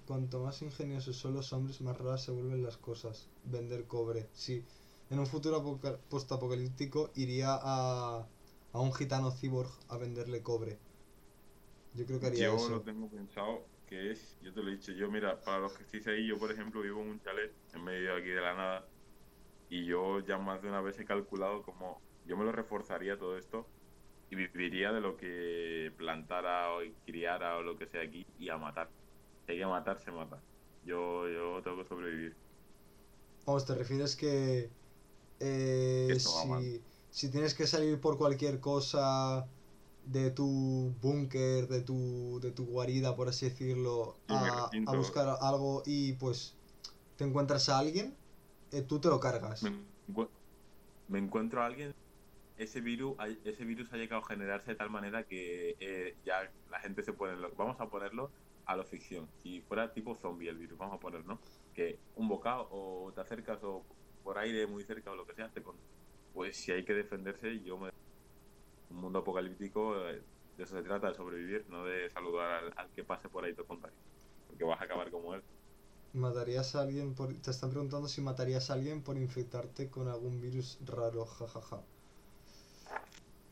cuanto más ingeniosos son los hombres, más raras se vuelven las cosas. Vender cobre, sí. En un futuro apoca- postapocalíptico iría a, a un gitano cyborg a venderle cobre. Yo creo que haría Yo eso. lo tengo pensado que es, yo te lo he dicho, yo mira, para los que estéis ahí, yo por ejemplo vivo en un chalet en medio de aquí de la nada y yo ya más de una vez he calculado como yo me lo reforzaría todo esto y viviría de lo que plantara o criara o lo que sea aquí y a matar. Si hay que matar, se mata. Yo, yo tengo que sobrevivir. Vamos, te refieres que eh, si, si tienes que salir por cualquier cosa de tu búnker, de tu, de tu guarida, por así decirlo, a, a buscar algo y pues te encuentras a alguien, eh, tú te lo cargas. Me encuentro a alguien, ese virus, ese virus ha llegado a generarse de tal manera que eh, ya la gente se pone, lo- vamos a ponerlo a lo ficción, si fuera tipo zombie el virus, vamos a poner, ¿no? Que un bocado o te acercas o por aire muy cerca o lo que sea, te con... pues si hay que defenderse, yo me... Un mundo apocalíptico, eh, de eso se trata, de sobrevivir, no de saludar al, que pase por ahí te contagie, porque vas a acabar como él. ¿Matarías a alguien por... Te están preguntando si matarías a alguien por infectarte con algún virus raro, jajaja.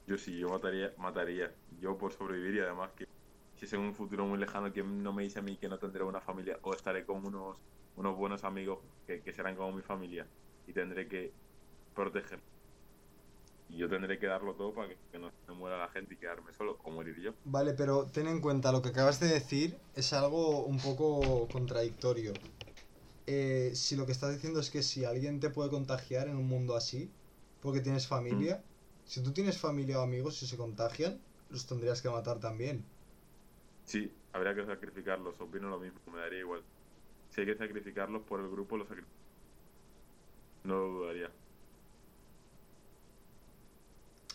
Yo sí, yo mataría, mataría. Yo por sobrevivir y además que si es en un futuro muy lejano que no me dice a mí que no tendré una familia o estaré con unos, buenos amigos que, que serán como mi familia y tendré que proteger. Y yo tendré que darlo todo para que, que no se muera la gente y quedarme solo o morir yo. Vale, pero ten en cuenta, lo que acabas de decir es algo un poco contradictorio. Eh, si lo que estás diciendo es que si alguien te puede contagiar en un mundo así, porque tienes familia, si tú tienes familia o amigos y se contagian, los tendrías que matar también. Sí, habría que sacrificarlos, opino lo mismo, me daría igual. Si hay que sacrificarlos por el grupo, los sacrifico. No lo dudaría.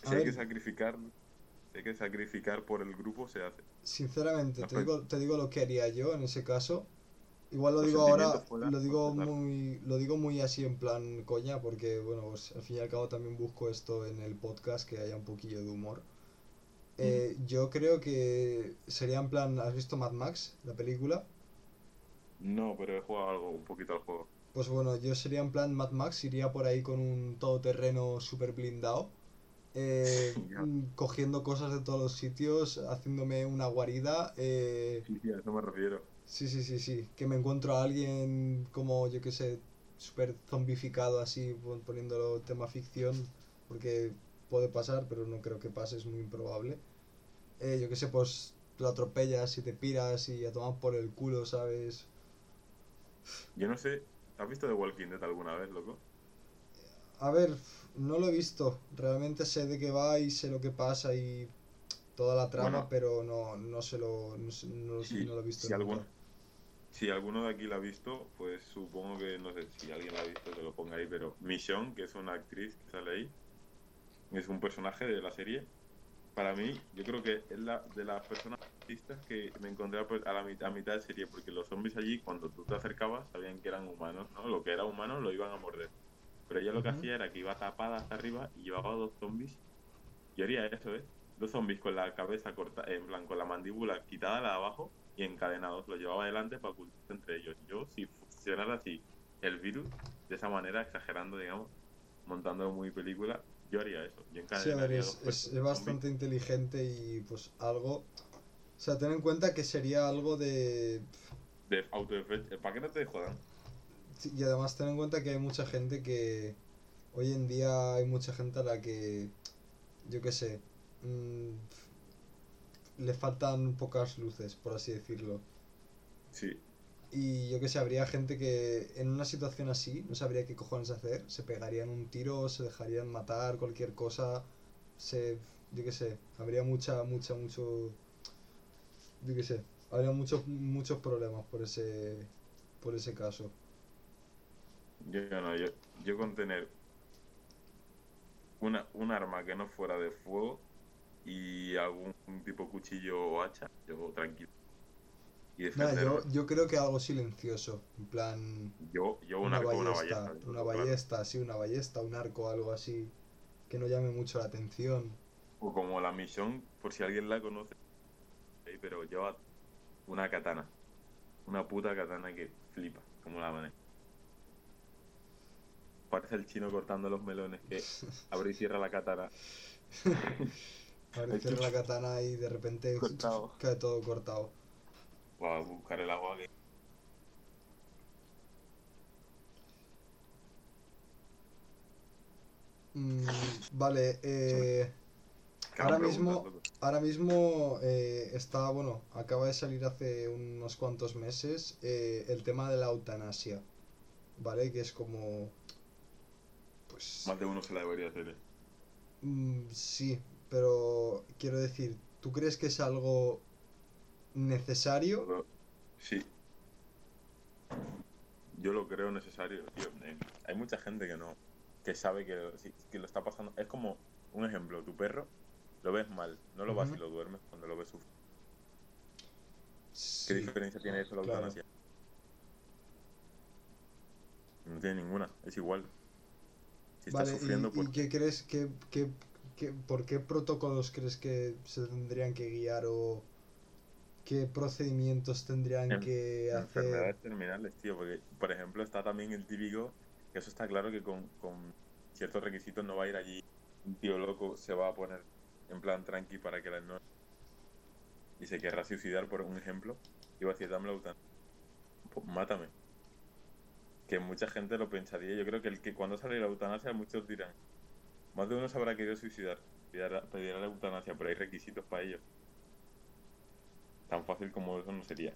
A Si hay ver. que sacrificar, si hay que sacrificar por el grupo, se hace. Sinceramente, te digo, te digo lo que haría yo en ese caso. Igual lo digo ahora, lo digo claro. muy, lo digo muy así en plan coña, porque bueno, pues al fin y al cabo también busco esto en el podcast, que haya un poquillo de humor. Eh, yo creo que sería en plan, ¿has visto Mad Max, la película? No, pero he jugado algo, un poquito al juego. Pues bueno, yo sería en plan Mad Max, iría por ahí con un todoterreno super blindado, eh, cogiendo cosas de todos los sitios, haciéndome una guarida, eh, Sí, sí, a eso me refiero. Sí, sí, sí, sí. Que me encuentro a alguien como, yo que sé, súper zombificado así, pon- poniéndolo tema ficción, porque puede pasar, pero no creo que pase, es muy improbable. Eh, yo que sé, pues lo atropellas y te piras y a tomar por el culo, ¿sabes? Yo no sé, ¿has visto The Walking Dead alguna vez, loco? A ver, no lo he visto. Realmente sé de qué va y sé lo que pasa y toda la trama, Bueno. pero no, no se lo, no, no, Sí, no lo he visto si. Si alguno de aquí la ha visto, pues supongo que, no sé, si alguien la ha visto, que lo ponga ahí, pero Michonne, que es una actriz que sale ahí, es un personaje de la serie. Para mí, yo creo que es la de las personas artistas que me encontré pues, a la mitad, a mitad de serie, porque los zombies allí, cuando tú te acercabas, sabían que eran humanos, ¿no? Lo que era humano lo iban a morder. Pero ella lo que hacía era que iba tapada hasta arriba y llevaba dos zombies. Yo haría eso, ¿eh? Dos zombies con la cabeza corta, en plan, con la mandíbula quitada la de abajo y encadenados. Lo llevaba adelante para ocultarse entre ellos. Yo, si funcionara así el virus, de esa manera, exagerando, digamos, montándolo muy película, yo haría eso. Yo Sí, a ver, es, es, bastante inteligente y pues algo... O sea, ten en cuenta que sería algo de... De autodefensa. ¿Para qué no te jodan? Sí, Y además ten en cuenta que hay mucha gente que... Hoy en día hay mucha gente a la que... Yo qué sé... mm, le faltan pocas luces, por así decirlo. Sí. Y yo que sé, habría gente que en una situación así no sabría qué cojones hacer. Se pegarían un tiro, se dejarían matar, cualquier cosa. Se. Yo que sé, habría mucha, mucha, mucho. Yo que sé, habría muchos, muchos problemas por ese. Por ese caso. Yo no, yo, yo con tener una, un arma que no fuera de fuego y algún tipo cuchillo o hacha, yo tranquilo. Y yo, yo creo que algo silencioso. En plan. Yo, yo un Una arco, una ballesta, ballesta. una claro. ballesta, sí, una ballesta, un arco, algo así. Que no llame mucho la atención. O como la misión, por si alguien la conoce, pero lleva una katana. Una puta katana que flipa, como la maneja. Parece el chino cortando los melones que abre y cierra la katana. Cierra la katana y de repente Cortado. cae todo cortado. Para buscar el agua que... Mm, vale, eh, Ahora mismo- ahora mismo eh, está, bueno, acaba de salir hace unos cuantos meses eh, el tema de la eutanasia, ¿vale? Que es como, pues, Más de uno se la debería hacer. eh. mm, sí, pero quiero decir, ¿tú crees que es algo necesario? Sí. Yo lo creo necesario, tío. Eh, Hay mucha gente que no, que sabe que, que lo está pasando. Es como un ejemplo, tu perro lo ves mal, no lo vas y lo duermes cuando lo ves sufrir. ¿Qué diferencia tiene eso la claro. eutanasia? No tiene ninguna, es igual. Si está Vale, ¿y- sufriendo, ¿y, qué crees que, que- que- por qué protocolos crees que se tendrían que guiar o qué procedimientos tendrían En- que hacer? enfermedades terminales, tío. Porque, por ejemplo, está también el típico, que eso está claro que con, con ciertos requisitos no va a ir allí un tío loco, se va a poner en plan tranqui para que la no y se querrá suicidar, por un ejemplo, y va a decir, dame la eutanasia. Pues, mátame. Que mucha gente lo pensaría. Yo creo que el que cuando sale la eutanasia, muchos dirán, más de uno se habrá querido suicidar, pedirá, la eutanasia, pero hay requisitos para ello. Tan fácil como eso no sería.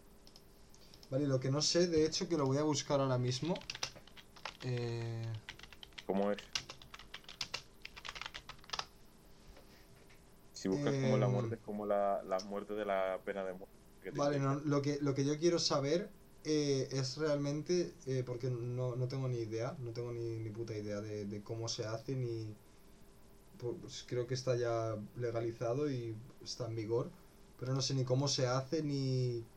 Vale, lo que no sé, de hecho, que lo voy a buscar ahora mismo. Eh, ¿Cómo es? Si buscas como la muerte, es como la, la muerte de la pena de muerte. que vale, no, lo que, lo que yo quiero saber eh, es realmente, eh, porque no, no tengo ni idea, no tengo ni, ni puta idea de, de cómo se hace ni, pues creo que está ya legalizado y está en vigor, pero no sé ni cómo se hace, ni,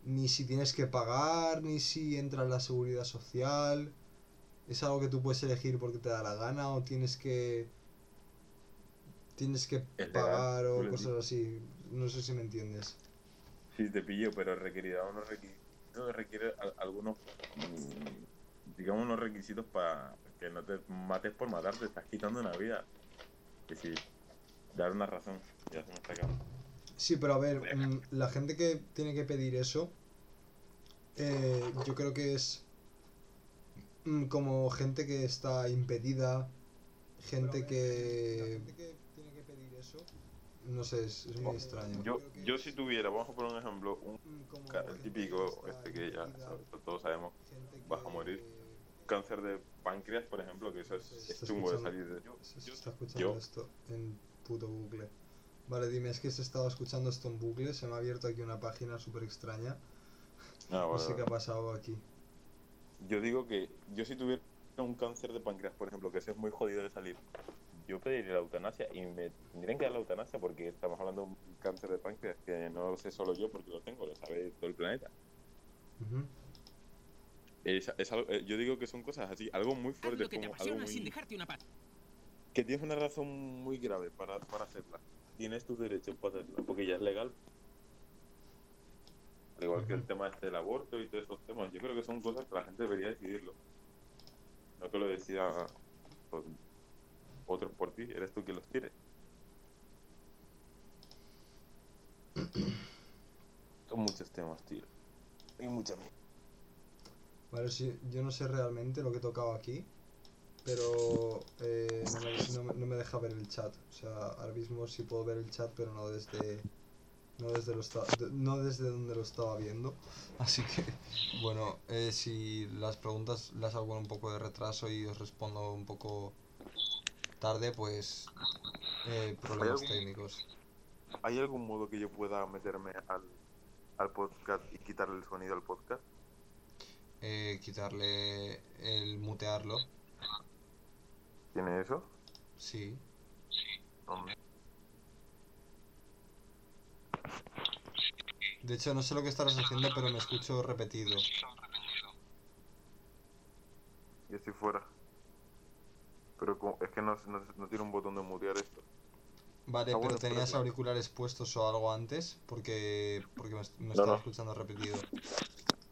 ni si tienes que pagar, ni si entra en la seguridad social. Es algo que tú puedes elegir porque te da la gana o tienes que tienes que Es pagar o cosas así. No sé si me entiendes. Sí, te pillo, pero requerirá unos requisitos, requiere al- algunos, mm, digamos, unos requisitos para que no te mates por matar, te estás quitando una vida. Que sí, dar una razón, ya se me está acabando. Sí, pero a ver, mm, la gente que tiene que pedir eso, eh, yo creo que es mm, como gente que está impedida, gente que... No sé, es, es muy extraño. Yo, yo si tuviera, vamos a poner un ejemplo, un Mm, el típico, este que ya todos sabemos, vas a morir. Cáncer de páncreas, por ejemplo, que eso es, es chungo de salir de... Yo, Se está escuchando yo- esto en puto bucle. Vale, dime, es que se estaba escuchando esto en bucle, se me ha abierto aquí una página súper extraña. Ah, No vale, sé qué ha pasado aquí. Yo digo que yo si tuviera un cáncer de páncreas, por ejemplo, que ese es muy jodido de salir, yo pediría la eutanasia y me tendrían que dar la eutanasia porque estamos hablando de un cáncer de páncreas que no lo sé solo yo porque lo tengo, lo sabe todo el planeta. Ujú. Es, es algo- eh, yo digo que son cosas así, algo muy Haz fuerte, lo que te como algo sin dejarte una pata. que tienes una razón muy grave para, para hacerla. Tienes tus derechos para hacerla, porque ya es legal. Al igual que el tema este del aborto y todos esos temas, yo creo que son cosas que la gente debería decidirlo. No que lo decida pues, otros por ti, eres tú quien los quiere. Son muchos temas, tío. Hay muchas Vale, sí, yo no sé realmente lo que he tocado aquí, pero eh, no, me, no me- no me deja ver el chat. O sea, ahora mismo sí puedo ver el chat, pero no desde no desde lo esta- no desde donde lo estaba viendo. Así que, bueno, eh, si las preguntas las hago con un poco de retraso y os respondo un poco tarde, pues eh, problemas técnicos. ¿Hay algún modo que yo pueda meterme al, al podcast y quitarle el sonido al podcast? Eh, quitarle el mutearlo, ¿Tiene eso? sí. ¿Dónde? De hecho, no sé lo que estarás haciendo, pero me escucho repetido. Yo estoy fuera. Pero como- es que no, no, no tiene un botón de mutear esto. Vale, Ah, pero tenías espérate. auriculares puestos o algo antes, porque porque me, me No, estaba escuchando repetido.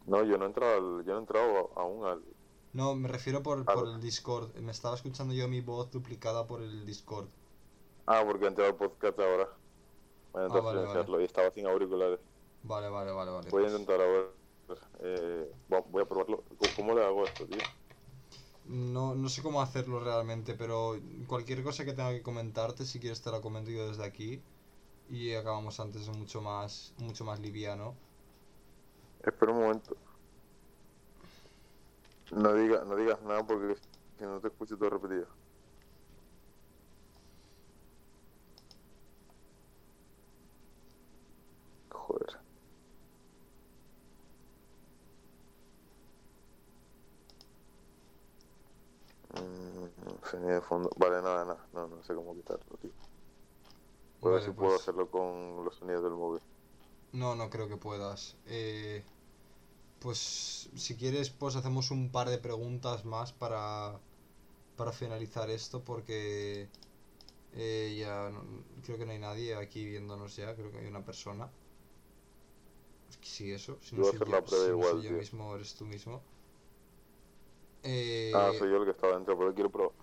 No, yo no he entrado, al- yo no he entrado aún al... No, me refiero por, Ah, por el Discord. Me estaba escuchando yo mi voz duplicada por el Discord. Ah, porque he entrado al podcast ahora. Voy a intentar Ah, vale, silenciarlo y estaba sin auriculares. Vale, vale, vale, vale. Voy a pues. intentar a ver... Eh, voy a probarlo. ¿Cómo, cómo le hago esto, tío? No, no sé cómo hacerlo realmente, pero cualquier cosa que tenga que comentarte, si quieres te la comento yo desde aquí. Y acabamos antes mucho más, mucho más liviano. Espera un momento. No, diga, no digas nada porque si no te escucho todo repetido. Joder. Mm, sonido de fondo. Vale, nada, nada. No, no sé cómo quitarlo, tío. Voy a ver si puedo pues- hacerlo con los sonidos del móvil. No, no creo que puedas. Eh, pues si quieres, pues hacemos un par de preguntas más para, para finalizar esto, porque eh, ya no- creo que no hay nadie aquí viéndonos ya, creo que hay una persona. Sí, eso. Si no soy yo, la si no igual, soy yo mismo, eres tú mismo. Eh, Ah, soy yo el que estaba dentro, pero quiero probar.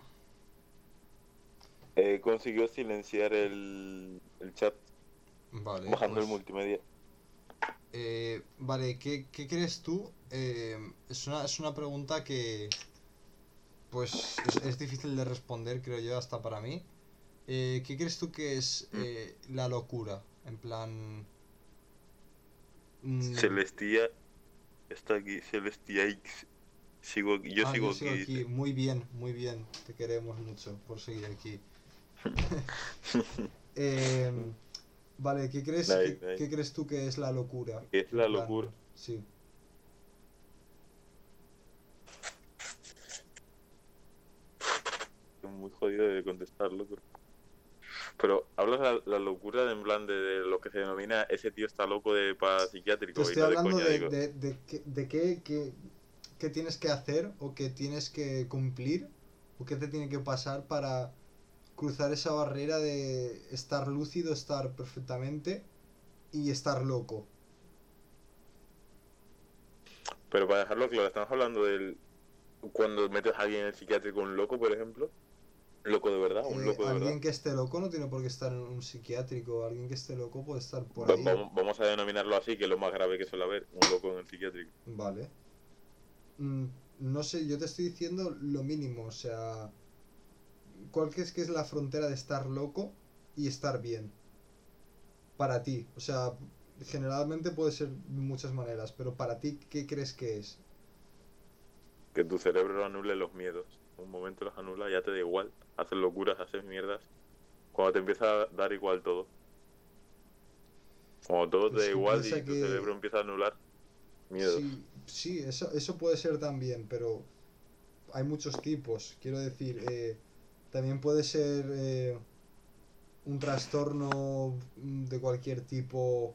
Eh, consiguió silenciar el, el chat vale, bajando el pues, multimedia. Eh, vale, ¿qué, qué crees tú? Eh, es una, es una pregunta que pues es, es difícil de responder, creo yo, hasta para mí. Eh, ¿qué crees tú que es Mm. eh, la locura? En plan... mm, Celestia está aquí, Celestia X. Sigo aquí, yo ah, sigo yo sigo aquí. aquí. Muy bien, muy bien. Te queremos mucho por seguir aquí. Em, vale, ¿qué crees, qué, crees tú que es la locura? ¿Qué es la En plan, locura? Sí. Estoy muy jodido de contestarlo, pero Pero hablas la, la locura de, en plan de, de lo que se denomina ese tío está loco de para psiquiátrico. Te y estoy de hablando de, de, de, qué- de qué, qué- qué tienes que hacer o qué tienes que cumplir o qué te tiene que pasar para cruzar esa barrera de estar lúcido, estar perfectamente y estar loco. Pero para dejarlo claro, estamos hablando del. Cuando metes a alguien en el psiquiátrico, un loco, por ejemplo. Loco de verdad, un Eh, loco de alguien verdad. que esté loco no tiene por qué estar en un psiquiátrico, alguien que esté loco puede estar por ahí. Vamos, vamos a denominarlo así, que es lo más grave que suele haber, un loco en el psiquiátrico. Vale. Mm, no sé, yo te estoy diciendo lo mínimo, o sea, ¿cuál crees que es la frontera de estar loco y estar bien? Para ti, o sea, generalmente puede ser de muchas maneras, pero para ti, ¿qué crees que es? Que tu cerebro anule los miedos. Un momento los anula, ya te da igual. Haces locuras, haces mierdas. Cuando te empieza a dar igual todo. Cuando todo te da igual y tu cerebro empieza a anular miedos. Sí, sí, eso, eso puede ser también, pero hay muchos tipos. Quiero decir, eh, también puede ser eh, un trastorno mm, de cualquier tipo.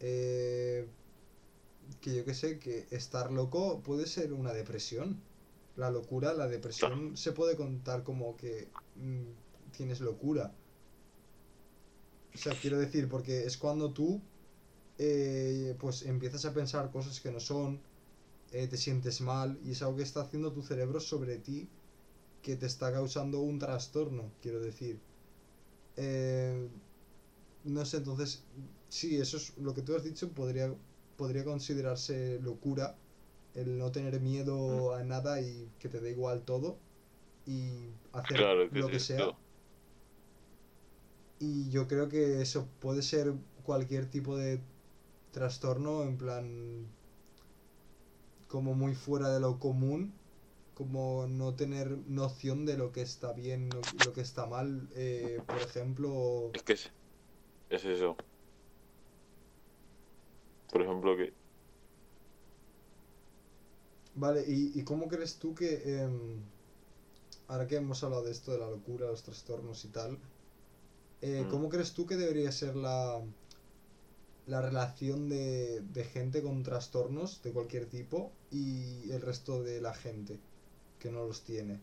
eh, que yo que sé, que estar loco puede ser una depresión. La locura, la depresión se puede contar como que mm, tienes locura. O sea, quiero decir, porque es cuando tú eh, pues empiezas a pensar cosas que no son, eh, te sientes mal y es algo que está haciendo tu cerebro sobre ti que te está causando un trastorno, quiero decir. Eh, no sé, entonces, sí, eso es lo que tú has dicho, podría, podría considerarse locura, el no tener miedo a nada y que te dé igual todo y hacer Claro que lo que sea. Y yo creo que eso puede ser cualquier tipo de trastorno, en plan, como muy fuera de lo común, como no tener noción de lo que está bien, lo, que está mal, eh, por ejemplo, Es que es, es eso. Por ejemplo, que vale, ¿y, y cómo crees tú que, em, ahora que hemos hablado de esto, de la locura, los trastornos y tal, eh, Mm. ¿cómo crees tú que debería ser la, la relación de, de gente con trastornos de cualquier tipo y el resto de la gente que no los tiene?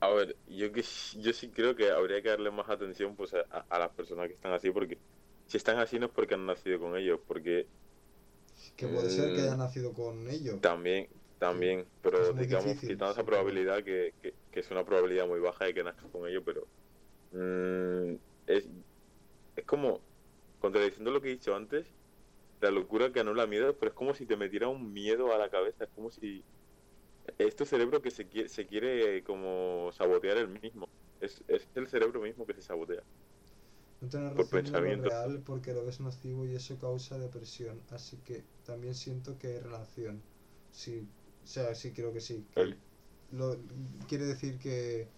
A ver, yo que yo sí creo que habría que darle más atención pues a, a las personas que están así porque si están así no es porque han nacido con ellos, porque Que puede ser que Eh, haya nacido con ello. también también, pero digamos difícil, quitando esa probabilidad que, que, que es una probabilidad muy baja de que nazcas con ello, pero mm, es es como contradiciendo lo que he dicho antes, la locura que anula miedo, pero es como si te metiera un miedo a la cabeza, es como si es tu cerebro que se quiere, se quiere como sabotear el mismo. Es, es el cerebro mismo que se sabotea. No tener por pensamiento. real porque lo ves nocivo y eso causa depresión. Así que también siento que hay relación. Sí, o sea, sí creo que sí. que lo, quiere decir que,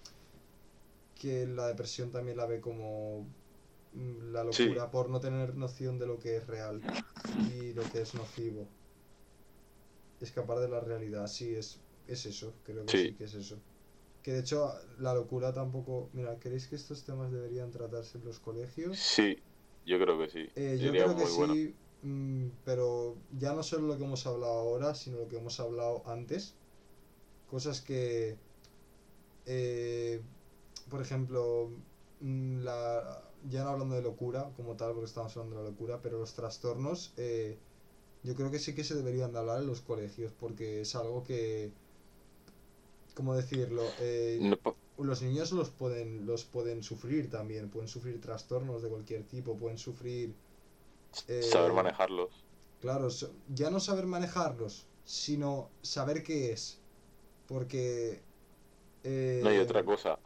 que la depresión también la ve como mm, la Sí. locura por no tener noción de lo que es real y lo que es nocivo. Escapar de la realidad, sí, es, es eso, creo que sí. Sí. que es eso. Que de hecho la locura tampoco... Mira, ¿creéis que estos temas deberían tratarse en los colegios? Sí, yo creo que sí. Eh, yo creo que bueno. sí, mm, pero ya no solo lo que hemos hablado ahora, sino lo que hemos hablado antes. Cosas que, eh, por ejemplo, mm, la, ya no hablando de locura como tal, porque estamos hablando de la locura, pero los trastornos, eh, yo creo que sí que se deberían de hablar en los colegios, porque es algo que, ¿cómo decirlo? Eh, No, los niños los pueden los pueden sufrir también pueden sufrir trastornos de cualquier tipo pueden sufrir eh, saber manejarlos. claro ya no saber manejarlos sino saber qué es porque eh, No hay otra cosa.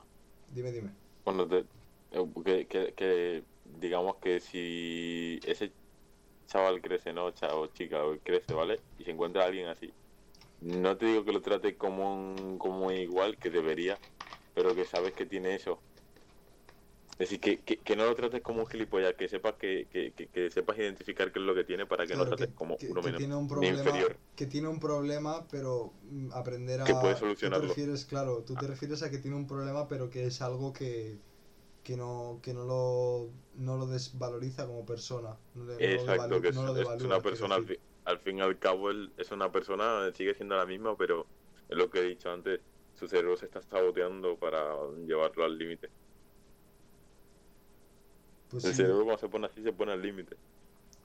dime dime Cuando te, que, que, que digamos que si ese chaval crece, ¿no? O chica, o crece, ¿vale? Y se encuentra alguien así. No te digo que lo trate como un, como igual, que debería, pero que sabes que tiene eso. Es decir, que, que, que no lo trates como un gilipollas, que sepas que, que, sepas identificar qué es lo que tiene para que no lo trates como uno menos, tiene un problema, inferior. que tiene un problema, pero mm, aprender a... Que puede tú solucionarlo. te refieres, claro, tú te refieres a que tiene un problema, pero que es algo que, que no, que no lo, no lo desvaloriza como persona. No, le- no lo Exacto, que es, no lo es devalúa, una persona, al, decir. fi- al fin y al cabo, él es una persona, sigue siendo la misma, pero es lo que he dicho antes, su cerebro se está saboteando para llevarlo al límite. Pues El sí, cerebro cuando se pone así se pone al límite.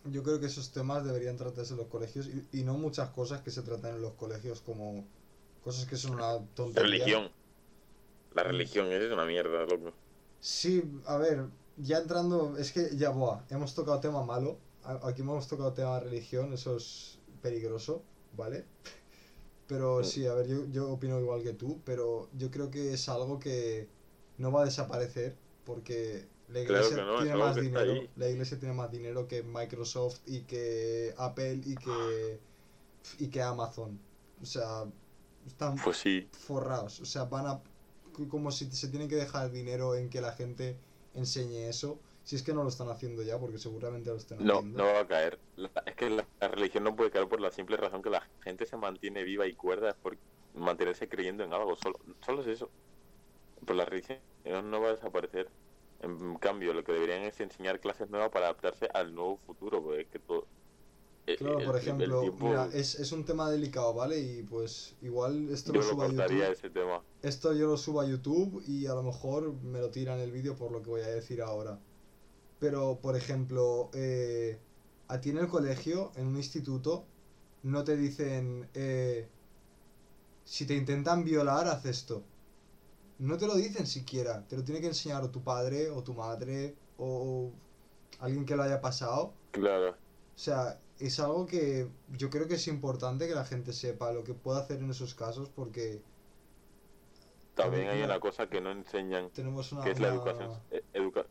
yo creo que esos temas deberían tratarse en los colegios y, y no muchas cosas que se tratan en los colegios como cosas que son una tontería. Religión. La religión es una mierda, loco. Sí, a ver, ya entrando, es que ya, buah, hemos tocado tema malo, aquí hemos tocado tema religión, eso es peligroso, ¿vale? Pero sí, a ver, yo, yo opino igual que tú, pero yo creo que es algo que no va a desaparecer porque la iglesia no, tiene más dinero, ahí. la iglesia tiene más dinero que Microsoft y que Apple y que y que Amazon. O sea, están Pues sí, forrados. O sea, van a. Como si se tienen que dejar dinero en que la gente enseñe eso. Si es que no lo están haciendo ya, porque seguramente lo están no, haciendo. no va a caer. La- es que la, la religión no puede caer por la simple razón que la gente se mantiene viva y cuerda es por mantenerse creyendo en algo. Solo, solo es eso. Pero la religión no va a desaparecer. En cambio, lo que deberían es enseñar clases nuevas para adaptarse al nuevo futuro. Porque es que todo. Eh, Claro, el- por ejemplo, tiempo- mira, es, es un tema delicado, ¿vale? Y pues igual esto yo lo lo subo a YouTube. ese tema. Esto yo lo subo a YouTube y a lo mejor me lo tiran el vídeo por lo que voy a decir ahora. Pero, por ejemplo, eh, a ti en el colegio, en un instituto, no te dicen, eh, si te intentan violar, haz esto. No te lo dicen siquiera. Te lo tiene que enseñar o tu padre o tu madre o alguien que lo haya pasado. Claro. O sea, es algo que yo creo que es importante que la gente sepa lo que puede hacer en esos casos porque También hay Una- cosa que no enseñan, tenemos una... que es la una- educación. eh, educa-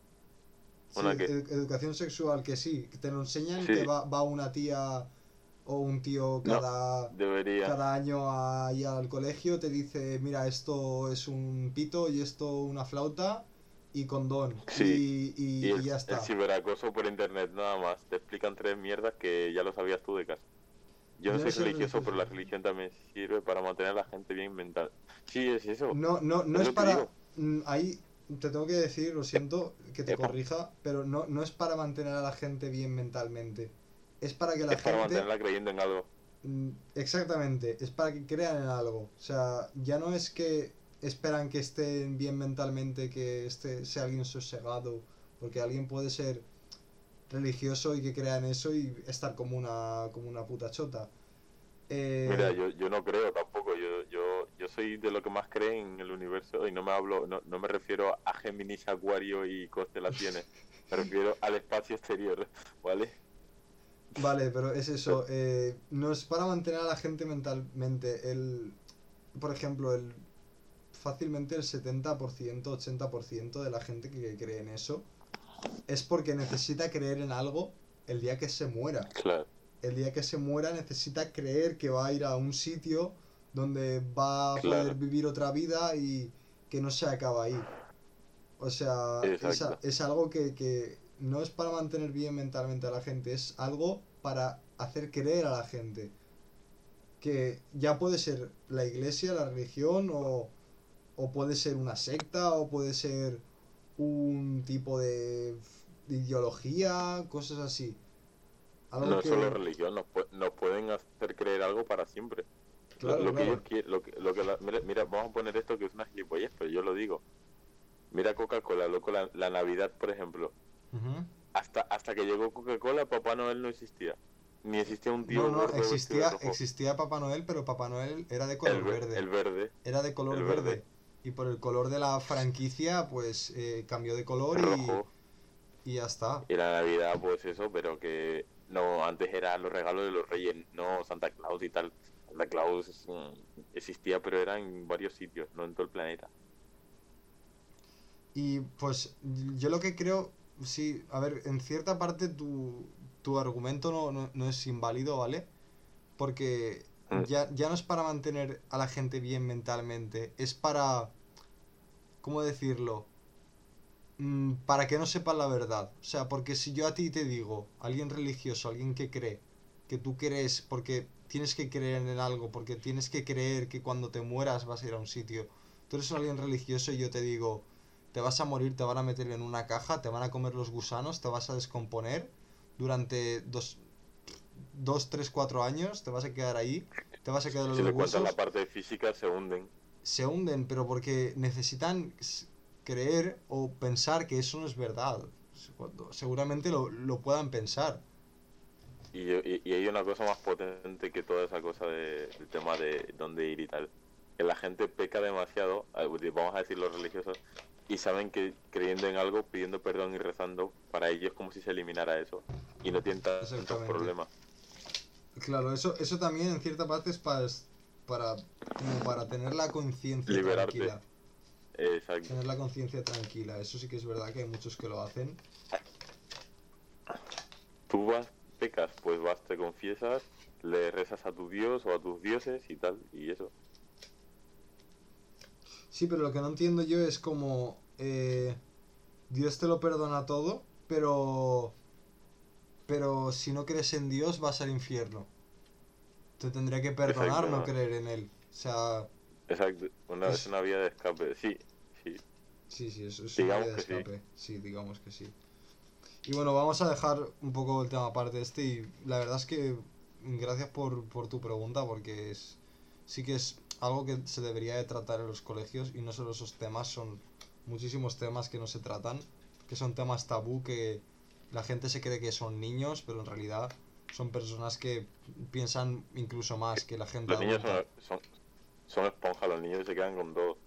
¿Una educación sexual, que sí, que te lo enseñan, Sí. que va, va una tía o un tío No. cada, Debería. cada año ahí al colegio, te dice, mira, esto es un pito y esto una flauta y condón. Sí, Y, y- Y y el, ya el está. ciberacoso por internet nada más. Te explican tres mierdas que ya lo sabías tú de casa. Yo no soy religioso, pero la religión también sirve para mantener a la gente bien mental. Sí, es eso. No, no, no Es para... mm, Ahí te tengo que decir, lo siento, que te Epa. corrija, pero no, no es para mantener a la gente bien mentalmente. Es para que la es para gente... mantenerla creyendo en algo. Mm, Exactamente, es para que crean en algo. O sea, ya no es que esperan que estén bien mentalmente, que este sea alguien sosegado, porque alguien puede ser religioso y que crea en eso y estar como una, como una puta chota. Eh, Mira, yo, yo no creo tampoco. Yo, yo, yo soy de lo que más cree en el universo y no me hablo, no, no me refiero a Géminis, Acuario y constelaciones. me refiero al espacio exterior, ¿vale? Vale, pero es eso, eh, no es para mantener a la gente mentalmente. El, por ejemplo, el fácilmente el 70%, 80% de la gente que cree en eso es porque necesita creer en algo el día que se muera. Claro. El día que se muera necesita creer que va a ir a un sitio donde va a Claro. poder vivir otra vida y que no se acaba ahí. O sea, es algo que, que no es para mantener bien mentalmente a la gente, es algo para hacer creer a la gente. Que ya puede ser la iglesia, la religión, o, o puede ser una secta, o puede ser un tipo de, de ideología, cosas así. Algo No es que- solo religión, nos, pu- nos pueden hacer creer algo para siempre. Claro, lo, que claro. ellos quieren, lo que, lo que la- mira, mira, vamos a poner esto que es una gilipollez, pero yo lo digo. Mira Coca-Cola, loco, la, la Navidad, por ejemplo. Hasta, hasta que llegó Coca-Cola, Papá Noel no existía. Ni existía un tío No, no, existía, existía Papá Noel, pero Papá Noel era de color el, verde. el verde, Era de color el verde. verde. Y por el color de la franquicia, pues eh, cambió de color y, rojo. y ya está. Y la Navidad, pues eso, pero que no, antes era los regalos de los reyes, no Santa Claus y tal. Santa Claus existía, pero era en varios sitios, no en todo el planeta. Y pues yo lo que creo, sí, a ver, en cierta parte tu, tu argumento no, no, no es inválido, ¿vale? Porque. Ya, ya no es para mantener a la gente bien mentalmente, es para, ¿cómo decirlo? mm, para que no sepan la verdad. O sea, porque si yo a ti te digo, alguien religioso, alguien que cree, que tú crees porque tienes que creer en algo, porque tienes que creer que cuando te mueras vas a ir a un sitio. Tú eres alguien religioso y yo te digo, te vas a morir, te van a meter en una caja, te van a comer los gusanos, te vas a descomponer durante dos, dos tres, cuatro años, te vas a quedar ahí, te vas a quedar Si los le cuentas huesos la parte física, se hunden. se hunden, pero porque necesitan creer o pensar que eso no es verdad. Seguramente lo, lo puedan pensar. Y, y, y hay una cosa más potente que toda esa cosa de, del tema de dónde ir y tal. Que la gente peca demasiado, eh, vamos a decir los religiosos, y saben que creyendo en algo, pidiendo perdón y rezando, para ellos es como si se eliminara eso. Y no tienen tantos problemas. Claro, eso, eso también en cierta parte es para, para, como para tener la conciencia tranquila. Exacto. Tener la conciencia tranquila. Eso sí que es verdad que hay muchos que lo hacen. Tú vas, pecas, pues vas, te confiesas, le rezas a tu dios o a tus dioses y tal, y eso. Sí, pero lo que no entiendo yo es como eh, Dios te lo perdona todo, pero pero si no crees en Dios vas al infierno. Te tendría que perdonar Exacto. no creer en él. O sea, Exacto. Una, Es- una vía de escape. Sí, sí. sí, sí, eso es una vía de sí. escape. Sí. digamos que sí. Y bueno, vamos a dejar un poco el tema aparte este y la verdad es que gracias por, por tu pregunta porque es sí que es algo que se debería de tratar en los colegios y no solo esos temas, son muchísimos temas que no se tratan, que son temas tabú que la gente se cree que son niños, pero en realidad son personas que piensan incluso más que la gente Los niños son, son, son esponjas, los niños se quedan con todo.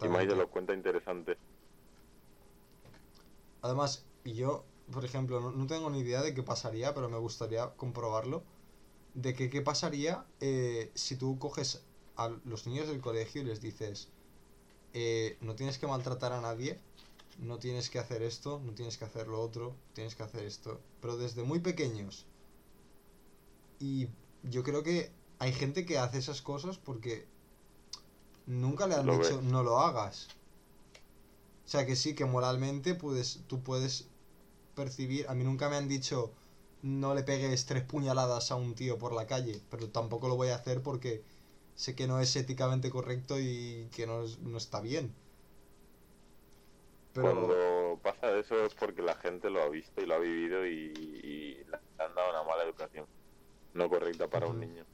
Y más y Exactamente. te lo cuenta interesante. Además, y yo, por ejemplo, no, no tengo ni idea de qué pasaría, pero me gustaría comprobarlo. De que qué pasaría eh, si tú coges a los niños del colegio y les dices, eh, no tienes que maltratar a nadie, no tienes que hacer esto, no tienes que hacer lo otro, tienes que hacer esto. Pero desde muy pequeños. Y yo creo que hay gente que hace esas cosas porque nunca le han Lo dicho ve. no lo hagas. O sea que sí, que moralmente puedes, tú puedes percibir. A mí nunca me han dicho no le pegues tres puñaladas a un tío por la calle, pero tampoco lo voy a hacer porque sé que no es éticamente correcto y que no, es- no está bien. Pero Cuando pasa eso es porque la gente lo ha visto y lo ha vivido y, y le han dado una mala educación. No correcta para un niño.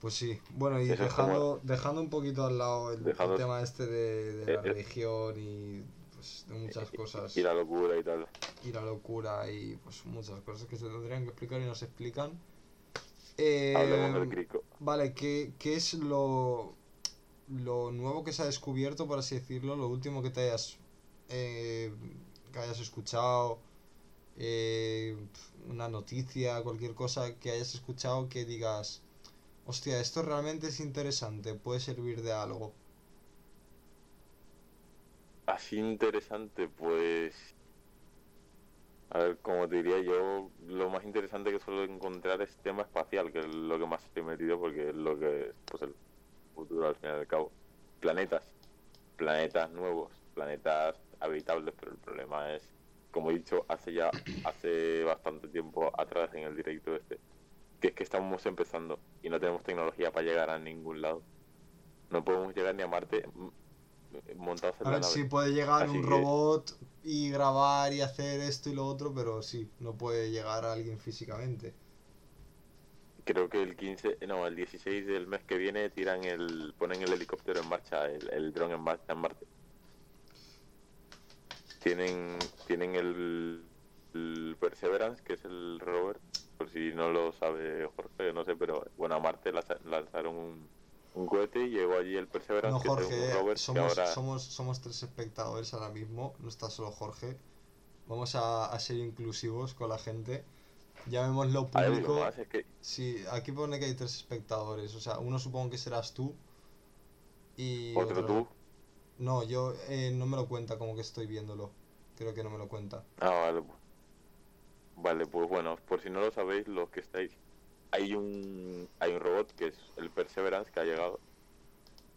Pues sí, bueno, y Eso dejando, dejando un poquito al lado el, tema este de, de la Eh, eh. religión y pues, de muchas cosas Y la locura y tal. y la locura y pues muchas cosas que se tendrían que explicar y no se explican. Hablemos Eh, del crico. Vale, ¿qué, qué es lo, lo nuevo que se ha descubierto, por así decirlo? Lo último que te hayas, eh, que hayas escuchado, eh, una noticia, cualquier cosa que hayas escuchado que digas, hostia, esto realmente es interesante, puede servir de algo. Así interesante, pues. A ver, como te diría yo, lo más interesante que suelo encontrar es tema espacial, que es lo que más estoy metido porque es lo que pues el futuro al fin y al cabo. Planetas, planetas nuevos, planetas habitables, pero el problema es, como he dicho hace ya, hace bastante tiempo atrás en el directo este, que es que estamos empezando y no tenemos tecnología para llegar a ningún lado. No podemos llegar ni a Marte montados en A la ver, nave. sí puede llegar Así un que- robot y grabar y hacer esto y lo otro, pero sí, no puede llegar a alguien físicamente. Creo que el 15, no, el 16 del mes que viene tiran el, ponen el helicóptero en marcha, el, el dron en marcha en Marte. Tienen, tienen el, el Perseverance, que es el rover, por si no lo sabe Jorge, no sé, pero bueno, a Marte lanza- lanzaron un, un cohete y llegó allí el Perseverance, No, que Jorge, que somos, ahora... somos, somos tres espectadores ahora mismo, no está solo Jorge. Vamos a, a ser inclusivos con la gente. Llamémoslo público. más, es que Sí, aquí pone que hay tres espectadores, o sea, uno supongo que serás tú y otro tú. No, yo eh, no me lo cuenta como que estoy viéndolo. Creo que no me lo cuenta. Ah, vale. pues. Vale, pues bueno, por si no lo sabéis, los que estáis, hay un hay un robot que es el Perseverance que ha llegado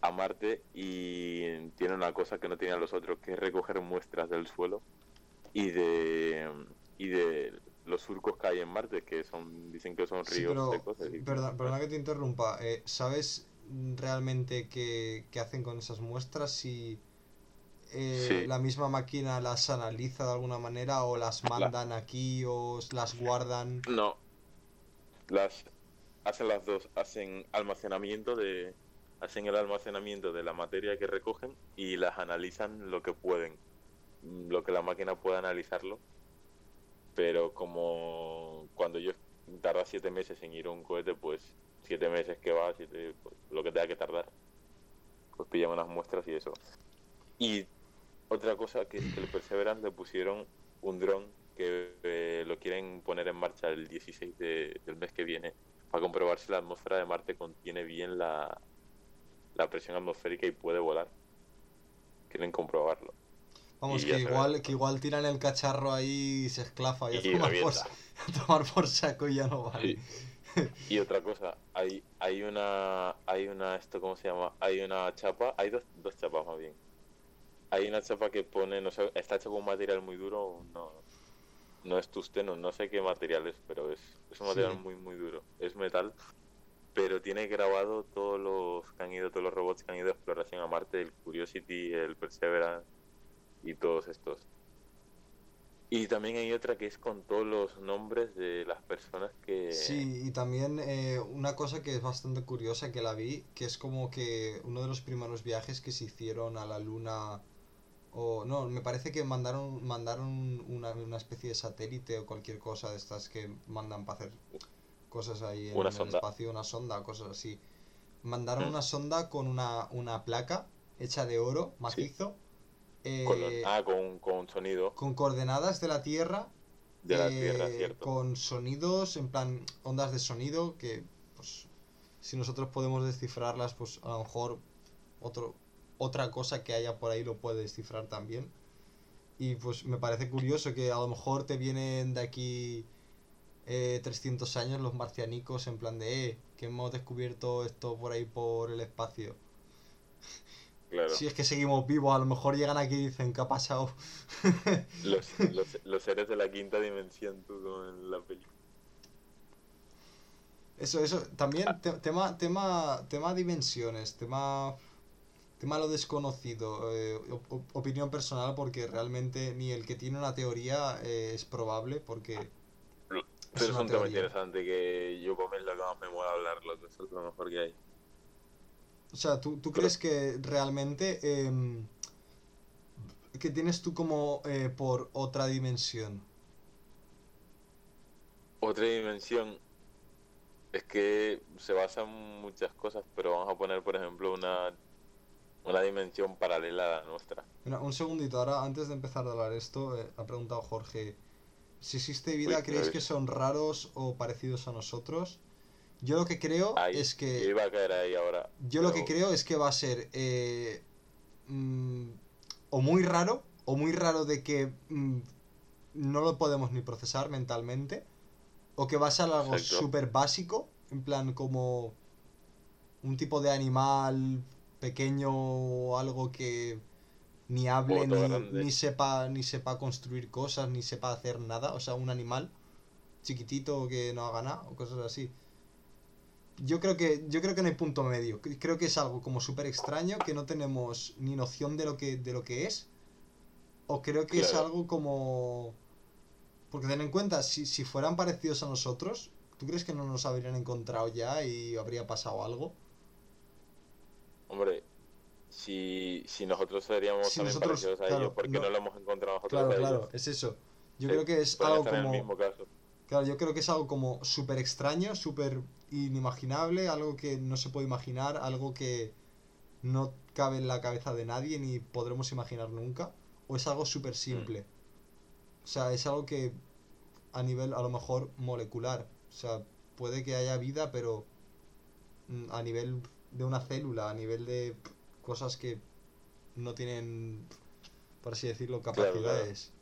a Marte y tiene una cosa que no tenían los otros, que es recoger muestras del suelo y de y de los surcos que hay en Marte, que son dicen que son Sí, ríos pero, secos. y- perdona, perdona que te interrumpa. eh, ¿Sabes realmente qué, qué hacen con esas muestras? Si eh, Sí. la misma máquina las analiza de alguna manera o las mandan aquí o las guardan. No. Las hacen las dos, hacen almacenamiento de hacen el almacenamiento de la materia que recogen y las analizan lo que pueden, lo que la máquina pueda analizarlo. Pero como cuando yo tarda siete meses en ir a un cohete, pues siete meses que va, siete, pues, lo que tenga que tardar, pues pillan unas muestras y eso. Y otra cosa que que el Perseverance le pusieron un dron que eh, lo quieren poner en marcha el 16 de- del mes que viene para comprobar si la atmósfera de Marte contiene bien la, la presión atmosférica y puede volar. Quieren comprobarlo. Vamos, que igual, que igual tiran el cacharro ahí y se esclafa y, a, Y tomar por, a tomar por saco y ya no vale. Y otra cosa, hay, hay una, hay una, esto cómo se llama, hay una chapa, hay dos, dos chapas más bien. Hay una chapa que pone, no sé, está hecha con un material muy duro, no, no es tusteno, no sé qué material es, pero es, es un material Sí. muy muy duro, es metal, pero tiene grabado todos los que han ido, todos los robots que han ido a exploración a Marte, el Curiosity, el Perseverance y todos estos. Y también hay otra que es con todos los nombres de las personas que... Sí, y también eh, una cosa que es bastante curiosa que la vi, que es como que uno de los primeros viajes que se hicieron a la luna, o no, me parece que mandaron, mandaron una, una especie de satélite o cualquier cosa de estas que mandan para hacer cosas ahí en Una el espacio, una sonda, cosas así. Mandaron Mm. una sonda con una, una placa hecha de oro macizo, Con los- eh, ah, con, con sonido con coordenadas de la Tierra de la eh, Tierra, cierto. Con sonidos, en plan, ondas de sonido, que pues si nosotros podemos descifrarlas, pues a lo mejor otro, otra cosa que haya por ahí lo puede descifrar también. Y pues me parece curioso que a lo mejor te vienen de aquí eh, 300 años los marcianicos en plan de, eh, que hemos descubierto esto por ahí por el espacio. Claro. Si es que seguimos vivos, a lo mejor llegan aquí y dicen, ¿qué ha pasado? Los, los, los seres de la quinta dimensión, tú, como en la película. Eso, eso, también te- tema, tema, tema dimensiones, tema, tema lo desconocido, eh, op- op- opinión personal porque realmente ni el que tiene una teoría eh, es probable porque Pero es un tema interesante que yo como es lo que más me mola hablarlo, que es lo mejor que hay. O sea, ¿tú, tú Pero- crees que realmente em, que tienes tú como eh, por otra dimensión? Otra dimensión es que se basa en muchas cosas, pero vamos a poner, por ejemplo, una, una dimensión paralela a la nuestra. Mira, un segundito, ahora antes de empezar a hablar esto, eh, ha preguntado Jorge, si existe vida, Uy, ¿creéis que son raros o parecidos a nosotros? Yo lo que creo Ahí, es que iba a caer ahí ahora. yo lo que creo es que va a ser eh, mm, o muy raro o muy raro de que mm, no lo podemos ni procesar mentalmente o que va a ser algo súper básico, en plan como un tipo de animal pequeño o algo que ni hable ni, ni sepa ni sepa construir cosas ni sepa hacer nada, o sea, un animal chiquitito que no haga nada o cosas así. Yo creo que yo creo que no hay punto medio. Cre- Creo que es algo como súper extraño que no tenemos ni noción de lo que de lo que es. O creo que es algo como porque ten en cuenta si, si fueran parecidos a nosotros, ¿tú crees que no nos habrían encontrado ya y habría pasado algo? Hombre, si, si nosotros seríamos Si también nosotros- parecidos a claro, ellos, ¿por qué no- no, lo hemos encontrado nosotros Claro, claro, es eso. Yo Sí, creo que es algo estar en como el mismo caso. Claro, yo creo que es algo como súper extraño, súper inimaginable, algo que no se puede imaginar, algo que no cabe en la cabeza de nadie ni podremos imaginar nunca, o es algo súper simple. O sea, es algo que a nivel a lo mejor molecular, o sea, puede que haya vida, pero mm, a nivel de una célula, a nivel de cosas que no tienen, por así decirlo, Claro, claro. capacidades.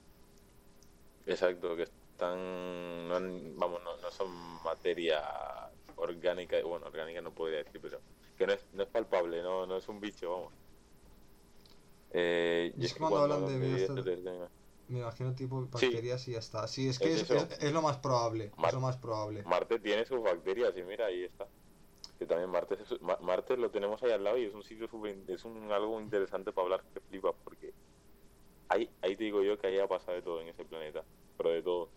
Exacto, que están, no, vamos, no, no son materia orgánica, bueno, orgánica no podría decir, pero que no es, no es palpable, no, no es un bicho, vamos. Eh, Y es que cuando hablan de Me imagino tipo Sí. bacterias y ya está. Sí, es que Es es, eso. es- es lo más probable. Mar- Es lo más probable. Marte tiene sus bacterias y mira, ahí está. Que también Marte, es- Ma- Marte lo tenemos ahí al lado y es un sitio súper, in- es un, algo interesante para hablar que flipa porque ahí, ahí te digo yo que ahí ha pasado de todo en ese planeta, pero de todo.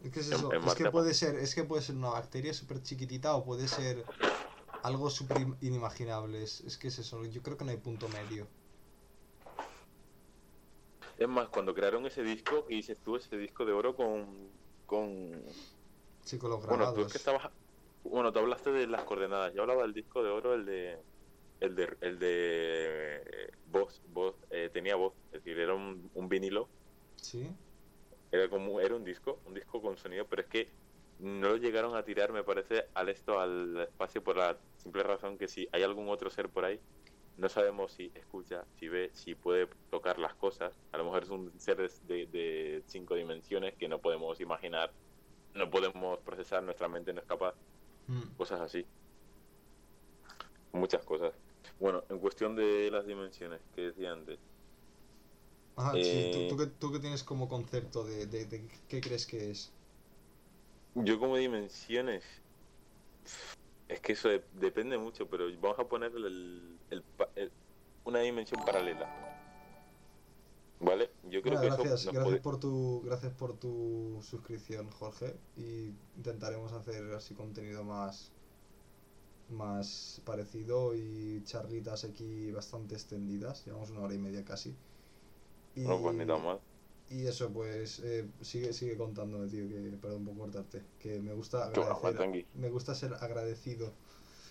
Es que es eso. en es Marte que puede ser, es que puede ser una bacteria súper chiquitita o puede ser algo súper in- inimaginable. Es, es que es eso. Yo creo que no hay punto medio. Es más, cuando crearon ese disco, y dices tú, ese disco de oro con... con... Sí, con los Bueno, tú grabados. es que estabas... Bueno, tú hablaste de las coordenadas. Yo hablaba del disco de oro, el de... El de... El de... Voz. voz eh, tenía voz. Es decir, era un, un vinilo. Sí. Era como... Era un disco. Un disco con sonido. Pero es que no lo llegaron a tirar, me parece, al esto, al espacio por la simple razón que si hay algún otro ser por ahí, no sabemos si escucha, si ve, si puede tocar las cosas. A lo mejor es un ser de, de- de cinco dimensiones que no podemos imaginar, no podemos procesar, nuestra mente no es capaz, Mm. cosas así. Muchas cosas. Bueno, en cuestión de las dimensiones que decía antes, Ajá, sí. Eh, ¿Tú, tú, qué, tú qué tienes como concepto de, de, de qué crees que es? yo como dimensiones, es que eso de- depende mucho, pero vamos a poner el, el el- una dimensión paralela. ¿Vale? Yo creo Bueno, que gracias, eso gracias puede- por tu, gracias por tu suscripción, Jorge. Y intentaremos hacer así contenido más, más parecido y charlitas aquí bastante extendidas. Llevamos una hora y media casi. Y, No, pues ni tan mal. y eso, pues eh, sigue, sigue contándome, tío, que perdón por cortarte. Que me gusta agradecer, me gusta ser agradecido,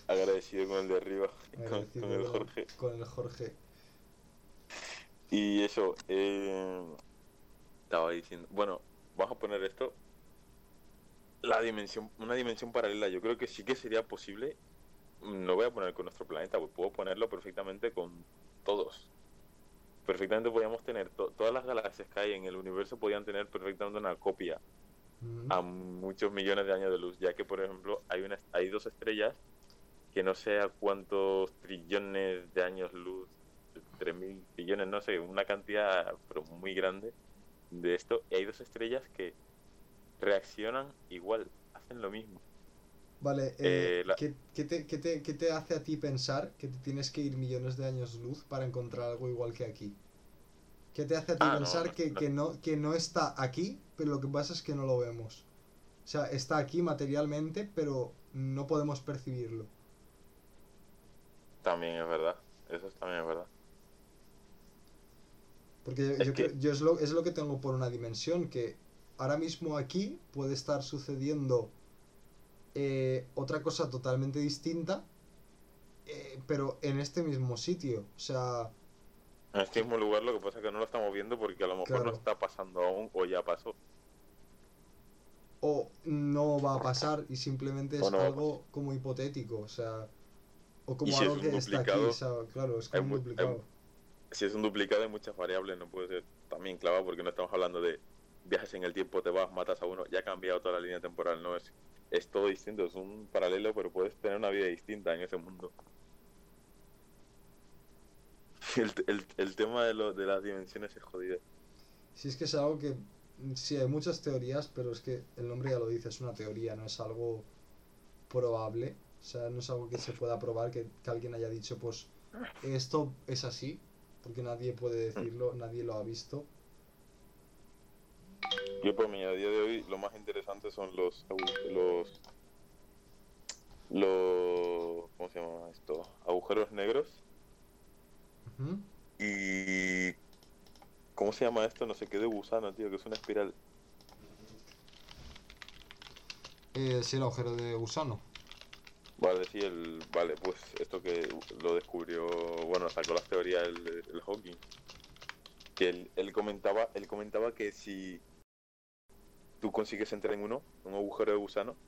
Agradecido con el de arriba, con, con el Jorge. con el Jorge. Y eso, eh, estaba diciendo, bueno, vamos a poner esto, la dimensión, una dimensión paralela, yo creo que sí que sería posible, no voy a poner con nuestro planeta, pues puedo ponerlo perfectamente con todos. Perfectamente podríamos tener, to- todas las galaxias que hay en el universo podían tener perfectamente una copia Mm. a muchos millones de años de luz, ya que por ejemplo hay una, hay dos estrellas que no sé a cuántos trillones de años luz, tres mil billones, no sé, una cantidad pero muy grande de esto, y hay dos estrellas que reaccionan igual, hacen lo mismo. Vale, eh, Eh, la- ¿qué, qué te, qué te- qué te hace a ti pensar que te tienes que ir millones de años luz para encontrar algo igual que aquí? ¿Qué te hace a ti Ah, no, pensar no, que, no. que, no, que no está aquí, pero lo que pasa es que no lo vemos? O sea, está aquí materialmente, pero no podemos percibirlo. También es verdad, eso también es verdad. Porque yo, Es yo que- creo- yo es, lo, es lo que tengo por una dimensión, que ahora mismo aquí puede estar sucediendo eh, otra cosa totalmente distinta, eh, pero en este mismo sitio. O sea, En este mismo lugar lo que pasa es que no lo estamos viendo porque a lo mejor Claro. no está pasando aún o ya pasó. o no va a pasar y simplemente es no algo como hipotético, o sea, o como si es algo que está aquí, o sea, claro, es como un mu- hay duplicado. Si es un duplicado hay muchas variables, no puede ser también clavado porque no estamos hablando de viajes en el tiempo, te vas, matas a uno, ya ha cambiado toda la línea temporal, no es, es todo distinto, es un paralelo, pero puedes tener una vida distinta en ese mundo. El, el, el tema de, lo, de las dimensiones es jodido. Si es que es algo que, sí, hay muchas teorías, pero es que el nombre ya lo dice, es una teoría, no es algo probable, o sea, no es algo que se pueda probar, que alguien haya dicho, pues, esto es así, porque nadie puede decirlo, nadie lo ha visto. Yo por mí, a día de hoy, lo más interesante son los los los ¿cómo se llama esto? agujeros negros Ujú. y ¿cómo se llama esto? No sé qué de gusano, tío, que es una espiral. Eh, sí, el agujero de gusano. Vale, sí, el vale, pues esto que lo descubrió, bueno, sacó las teorías el, Hawking. Que él, él comentaba, él comentaba que si tú consigues entrar en uno, un agujero de gusano,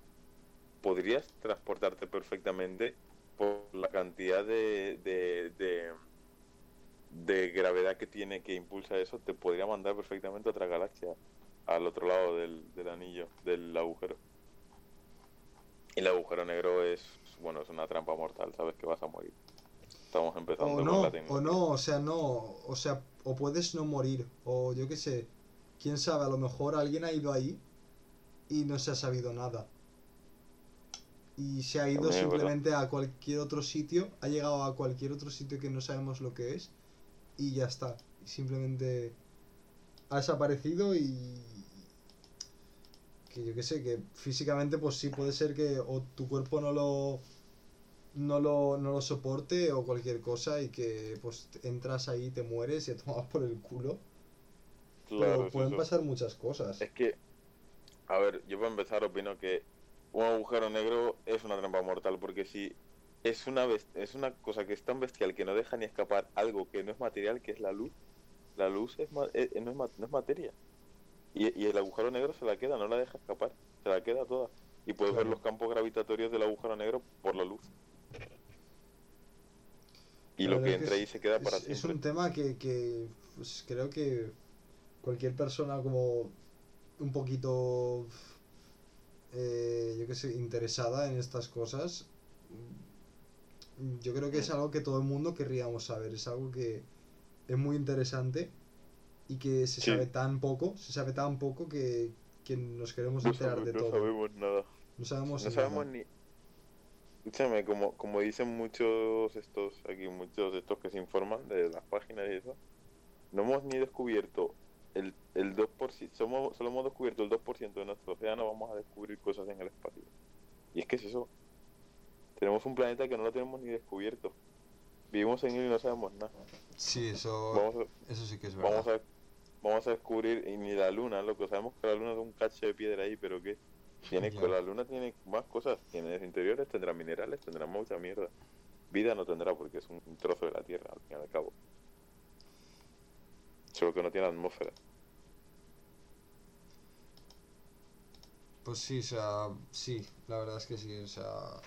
podrías transportarte perfectamente por la cantidad de, de, de, de gravedad que tiene que impulsa eso, te podría mandar perfectamente a otra galaxia, al otro lado del, del anillo, del agujero. Y el agujero negro es bueno, es una trampa mortal, sabes que vas a morir. Estamos empezando O con no, la o tecnología. no, o sea, no, o sea, o puedes no morir, o yo qué sé, quién sabe, a lo mejor alguien ha ido ahí y no se ha sabido nada. Y se ha ido También es verdad. simplemente a cualquier otro sitio, ha llegado a cualquier otro sitio que no sabemos lo que es y ya está. Simplemente ha desaparecido y que yo qué sé, que físicamente pues sí puede ser que o tu cuerpo no lo no lo, no lo soporte o cualquier cosa y que pues entras ahí, te mueres y te tomas por el culo. Claro, Pero pueden pasar muchas cosas. Es que, a ver, yo para empezar opino que un agujero negro es una trampa mortal porque si es una es una cosa que es tan bestial que no deja ni escapar algo que no es material, que es la luz. La luz es ma- eh, no, es ma- no es materia. Y, y el agujero negro se la queda, no la deja escapar, se la queda toda. Y puedes ver los campos gravitatorios del agujero negro por la luz. Y lo que es entra es- ahí se queda para es, es siempre. un tema que, que pues, creo que cualquier persona como un poquito, eh, yo qué sé, interesada en estas cosas, yo creo que es Mm. algo que todo el mundo querríamos saber. Es algo que es muy interesante y que se Sí. sabe tan poco, se sabe tan poco que, que nos queremos No, enterar sabe- de no todo. sabemos nada. No sabemos No nada. sabemos ni. Escúchame, como, como dicen muchos estos aquí, muchos de estos que se informan de las páginas y eso, no hemos ni descubierto el, el 2%, somos, solo hemos descubierto el 2% de nuestro océano, vamos a descubrir cosas en el espacio. Y es que es eso. Tenemos un planeta que no lo tenemos ni descubierto. Vivimos en él y no sabemos nada. Sí, eso, Vamos a, eso sí que es verdad. vamos a, vamos a descubrir, y ni la luna, loco, sabemos que la luna es un cacho de piedra ahí, pero ¿qué? Tiene, Ya. La luna tiene más cosas, tiene interiores, tendrá minerales, tendrá mucha mierda. Vida no tendrá porque es un trozo de la Tierra, al fin y al cabo. Solo que no tiene atmósfera. Pues sí, o sea, sí, la verdad es que sí, o sea,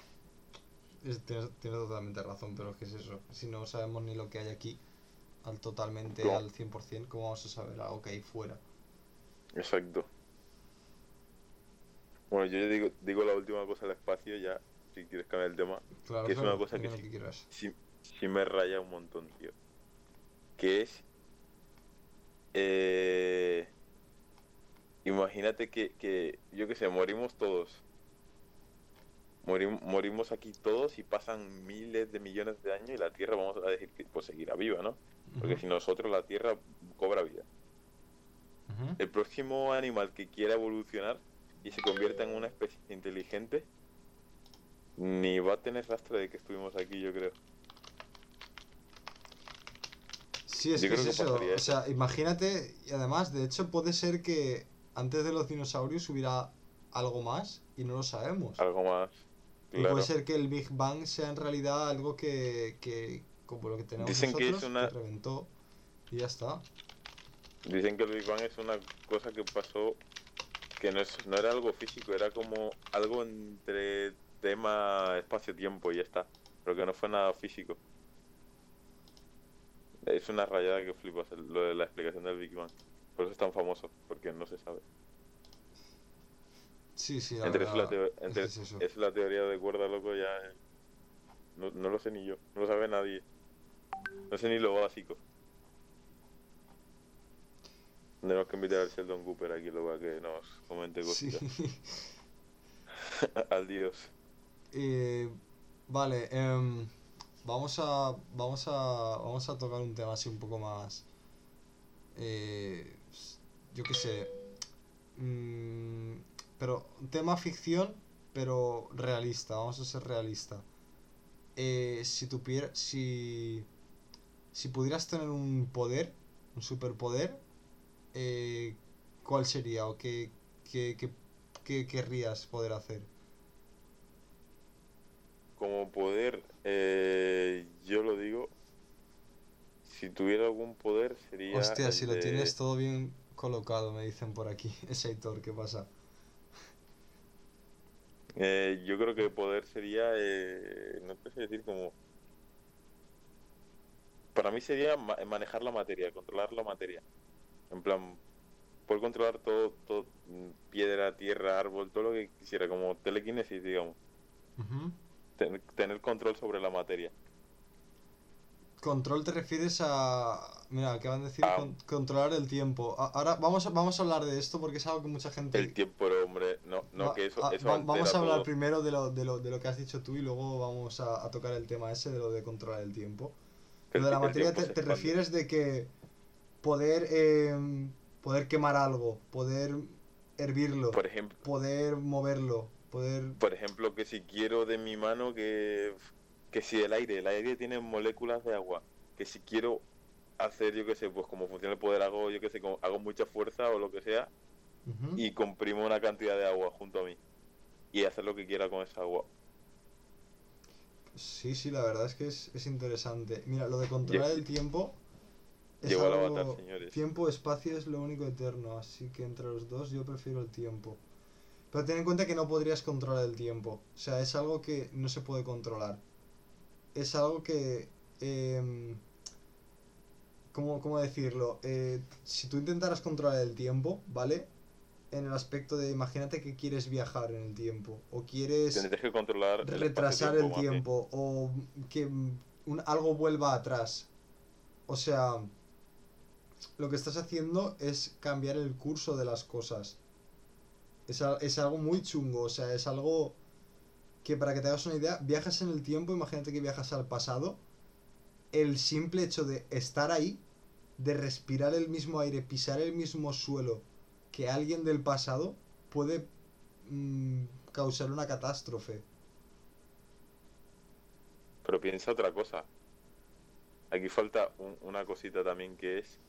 es- tienes, tienes totalmente razón, pero es que es eso, si no sabemos ni lo que hay aquí, al totalmente, ¿Cómo? al 100%, ¿cómo vamos a saber algo que hay fuera? Exacto. Bueno, yo ya digo, digo la última cosa del espacio, ya, si quieres cambiar el tema. Claro, Que es una cosa que sí. que quieras. sí, sí me raya un montón, tío. Que es. Eh, imagínate que, que, yo qué sé, morimos todos. Morim- morimos aquí todos y pasan miles de millones de años y la Tierra, vamos a decir que pues seguirá viva, ¿no? Porque si nosotros, la Tierra cobra vida. El próximo animal que quiera evolucionar y se convierta en una especie inteligente, ni va a tener rastro de que estuvimos aquí, yo creo. Sí, es Yo que es que eso. O sea, imagínate, y además, de hecho, puede ser que antes de los dinosaurios hubiera algo más y no lo sabemos. Algo más. Y puede ser que el Big Bang sea en realidad algo que, que como lo que tenemos Dicen que nosotros, es una- reventó y ya está. Dicen que el Big Bang es una cosa que pasó que no, es, no era algo físico, era como algo entre tema espacio-tiempo y ya está. Pero que no fue nada físico. Es una rayada que flipas lo de la explicación del Big Bang. Por eso es tan famoso, porque no se sabe. Sí, sí, la Entre eso, la verdad, teo- entre es eso. la teoría de cuerda, loco, ya... eh, No, no lo sé ni yo, no lo sabe nadie. No sé ni lo básico. Tenemos que invitar al Sheldon Cooper aquí luego a que nos comente Sí. cositas. Al dios. Eh, vale, em, vamos a vamos a vamos a tocar un tema así un poco más eh, yo qué sé mm, pero un tema ficción pero realista vamos a ser realista Eh, si tuviera si si pudieras tener un poder un superpoder eh, ¿cuál sería o qué, qué, qué, qué querrías poder hacer? Como poder, eh, yo lo digo, si tuviera algún poder sería... Hostia, si lo tienes todo bien colocado, me dicen por aquí. Es Aitor, ¿qué pasa? Eh, yo creo que poder sería, eh, no sé decir como... Para mí sería ma- manejar la materia, controlar la materia. En plan, poder controlar todo, todo, mm, piedra, tierra, árbol, todo lo que quisiera, como telequinesis, digamos. Ten- tener control sobre la materia. Control te refieres a... Mira, acaban de decir Ah. con- controlar el tiempo. A- Ahora vamos a, vamos a hablar de esto porque es algo que mucha gente... El tiempo, pero, hombre, no, no, Va- que eso, ah, eso va- vamos a hablar todo. primero de lo, de, lo, de lo que has dicho tú y luego vamos a, a tocar el tema ese de lo de controlar el tiempo. Que Lo de la materia te, refieres de que poder, eh, poder quemar algo, poder hervirlo, Por ejemplo, poder moverlo, poder... por ejemplo, que si quiero de mi mano que, que si el aire, el aire tiene moléculas de agua, que si quiero hacer, yo qué sé, pues como funciona el poder, hago, yo qué sé, hago mucha fuerza o lo que sea, y comprimo una cantidad de agua junto a mí. Y hacer lo que quiera con esa agua. Sí, sí, la verdad es que es, es interesante. Mira, lo de controlar el tiempo... es Llegó algo- avatar, señores. Tiempo, espacio es lo único eterno, así que entre los dos yo prefiero el tiempo. Pero ten en cuenta que no podrías controlar el tiempo. O sea, es algo que no se puede controlar. Es algo que... em, ¿cómo, cómo decirlo? Eh, si tú intentaras controlar el tiempo, ¿vale? En el aspecto de, imagínate que quieres viajar en el tiempo. O quieres Tendrías que controlar el retrasar el bien. tiempo o que mm, un, algo vuelva atrás. O sea, lo que estás haciendo es cambiar el curso de las cosas. Es, es algo muy chungo, o sea, es algo que para que te hagas una idea, viajas en el tiempo, imagínate que viajas al pasado, el simple hecho de estar ahí, de respirar el mismo aire, pisar el mismo suelo que alguien del pasado, puede mm, causar una catástrofe. Pero piensa otra cosa. Aquí falta un- una cosita también que es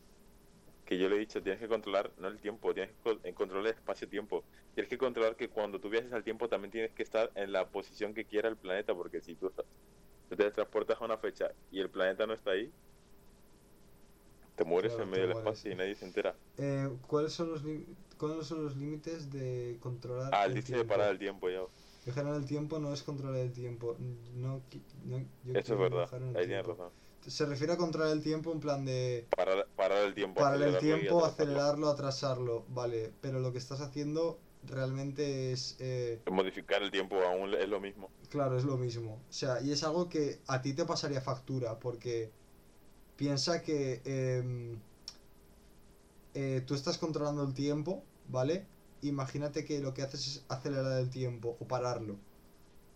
que yo le he dicho, tienes que controlar no el tiempo, tienes que co- controlar el espacio-tiempo. Tienes que controlar que cuando tú viajes al tiempo también tienes que estar en la posición que quiera el planeta, porque si tú, tú te transportas a una fecha y el planeta no está ahí, te mueres Claro, en medio del espacio y nadie se entera. Eh, ¿cuáles, son los ¿Cuáles son los límites de controlar Ah, el dice tiempo? parar el tiempo ya. Viajar en el tiempo no es controlar el tiempo. No, yo Eso es verdad, ahí tienes razón. Se refiere a controlar el tiempo en plan de Parar, parar el tiempo. parar el tiempo, acelerarlo, atrasarlo, vale. Pero lo que estás haciendo realmente es, eh, Modificar el tiempo aún es lo mismo. claro, es lo mismo. O sea, y es algo que a ti te pasaría factura, porque piensa que em, eh, tú estás controlando el tiempo, ¿vale? Imagínate que lo que haces es acelerar el tiempo o pararlo.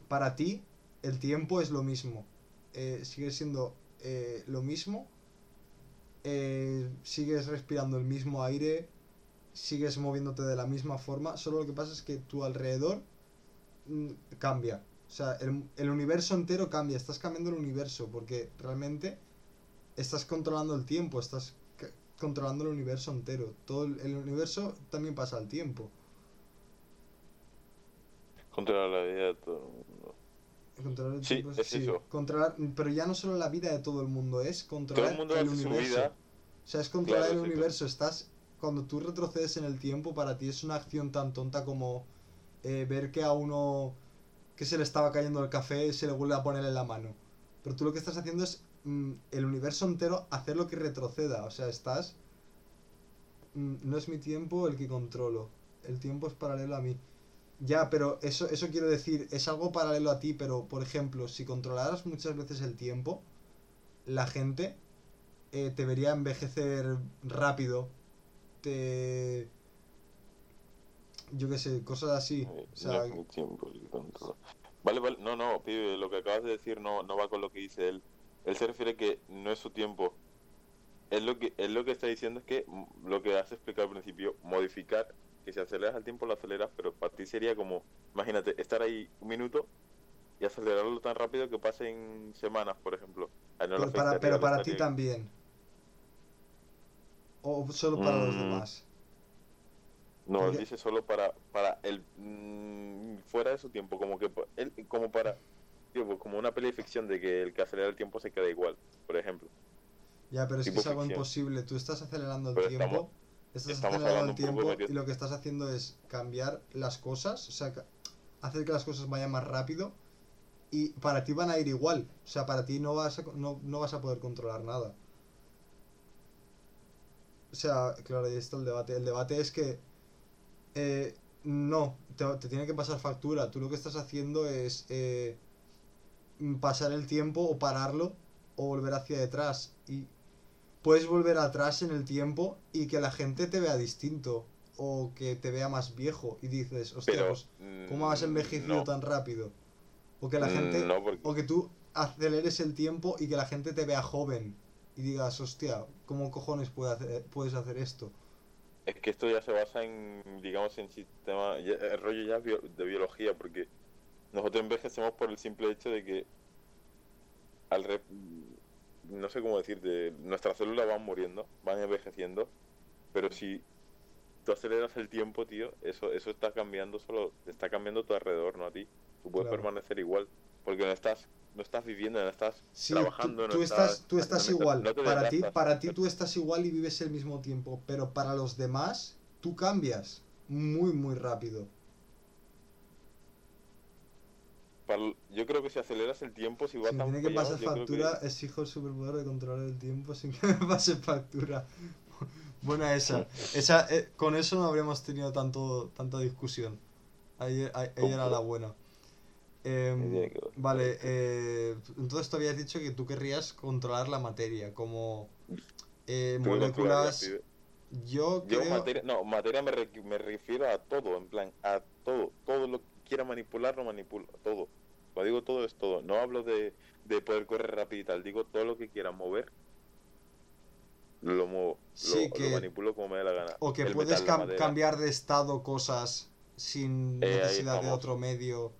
Para ti, el tiempo es lo mismo. Eh, sigue siendo eh, lo mismo. Eh, sigues respirando el mismo aire. Sigues moviéndote de la misma forma. Solo lo que pasa es que tu alrededor mm, cambia. O sea, el, el universo entero cambia. Estás cambiando el universo porque realmente estás controlando el tiempo. Estás controlando el universo entero. Todo el, universo también pasa al tiempo. Controlar la vida todo. Controlar el Sí, tiempo es eso. Controlar, pero ya no solo la vida de todo el mundo, es Todo controlar el mundo el universo. vida. O sea, es controlar Claro, el sí, universo. Estás. Cuando tú retrocedes en el tiempo, para ti es una acción tan tonta como eh, ver que a uno que se le estaba cayendo el café se le vuelve a poner en la mano. Pero tú lo que estás haciendo es mm, el universo entero hacer lo que retroceda. O sea, estás. mm, no es mi tiempo el que controlo. El tiempo es paralelo a mí. Ya, pero eso, eso quiero decir, es algo paralelo a ti, pero por ejemplo, si controlaras muchas veces el tiempo, la gente eh, te vería envejecer rápido, te... Yo qué sé, cosas así. Eh, O sea, no es tiempo. Vale, vale, no, no, pibe, lo que acabas de decir no, no va con lo que dice él. Él se refiere que no es su tiempo. Él lo que, él lo que está diciendo es que mm, lo que has explicado al principio, modificar, que si aceleras el tiempo lo aceleras, pero para ti sería como, imagínate, estar ahí un minuto y acelerarlo tan rápido que pasen semanas, por ejemplo. No pero para, pero para ti también. O solo para los Mm. demás. No, él dice solo para para el mm, fuera de su tiempo, como que él como para tipo, como una peli de ficción de que el que acelera el tiempo se queda igual, por ejemplo. Ya, pero es que es algo ficción. imposible. Tú estás acelerando el Pero tiempo. estamos- estás estamos acelerando el hablando un poco tiempo y lo que estás haciendo es cambiar las cosas, o sea, hacer que las cosas vayan más rápido y para ti van a ir igual. O sea, para ti no vas a, no, no vas a poder controlar nada. O sea, claro, ahí está el debate. El debate es que eh, no, te, te tiene que pasar factura. Tú lo que estás haciendo es eh, pasar el tiempo o pararlo o volver hacia detrás. Y puedes volver atrás en el tiempo y que la gente te vea distinto o que te vea más viejo y dices, hostia, Pero, pues, ¿cómo has mm, envejecido no. tan rápido? O que la Mm, gente, no, porque- o que tú aceleres el tiempo y que la gente te vea joven y digas, hostia, ¿cómo cojones puede hacer- puedes hacer esto? Es que esto ya se basa en, digamos, en sistema, ya- el rollo ya de biología, porque nosotros envejecemos por el simple hecho de que, al re- no sé cómo decirte, nuestras células van muriendo, van envejeciendo, pero si tú aceleras el tiempo, tío, eso, eso está cambiando solo, está cambiando tu alrededor, no a ti. Tú puedes Claro. permanecer igual, porque no estás, no estás viviendo, no estás Sí, trabajando, tú, no estás, tú estás igual. no para ti, para ti tú estás igual y vives el mismo tiempo, pero para los demás tú cambias muy muy rápido. Para- yo creo que si aceleras el tiempo, si vas Si tan tiene que pasar yo creo que- factura, exijo el superpoder de controlar el tiempo sin que me pase factura. Buena esa. esa eh, con eso no habríamos tenido tanto tanta discusión. Ahí, ahí- ahí era la buena. Em, vale, eh, entonces tú habías dicho que tú querrías controlar la materia, como eh, moléculas. Yo Yo creo. materia, no, materia me, re- me refiero a todo, en plan, a todo, todo lo que quiera manipular, lo manipulo, todo. Cuando digo todo es todo, no hablo de, de poder correr rápido y tal, digo todo lo que quiera mover, lo muevo, Sí, lo, que- lo manipulo como me dé la gana. O que El puedes metal, cam- cambiar de estado cosas sin Eh, necesidad de otro medio,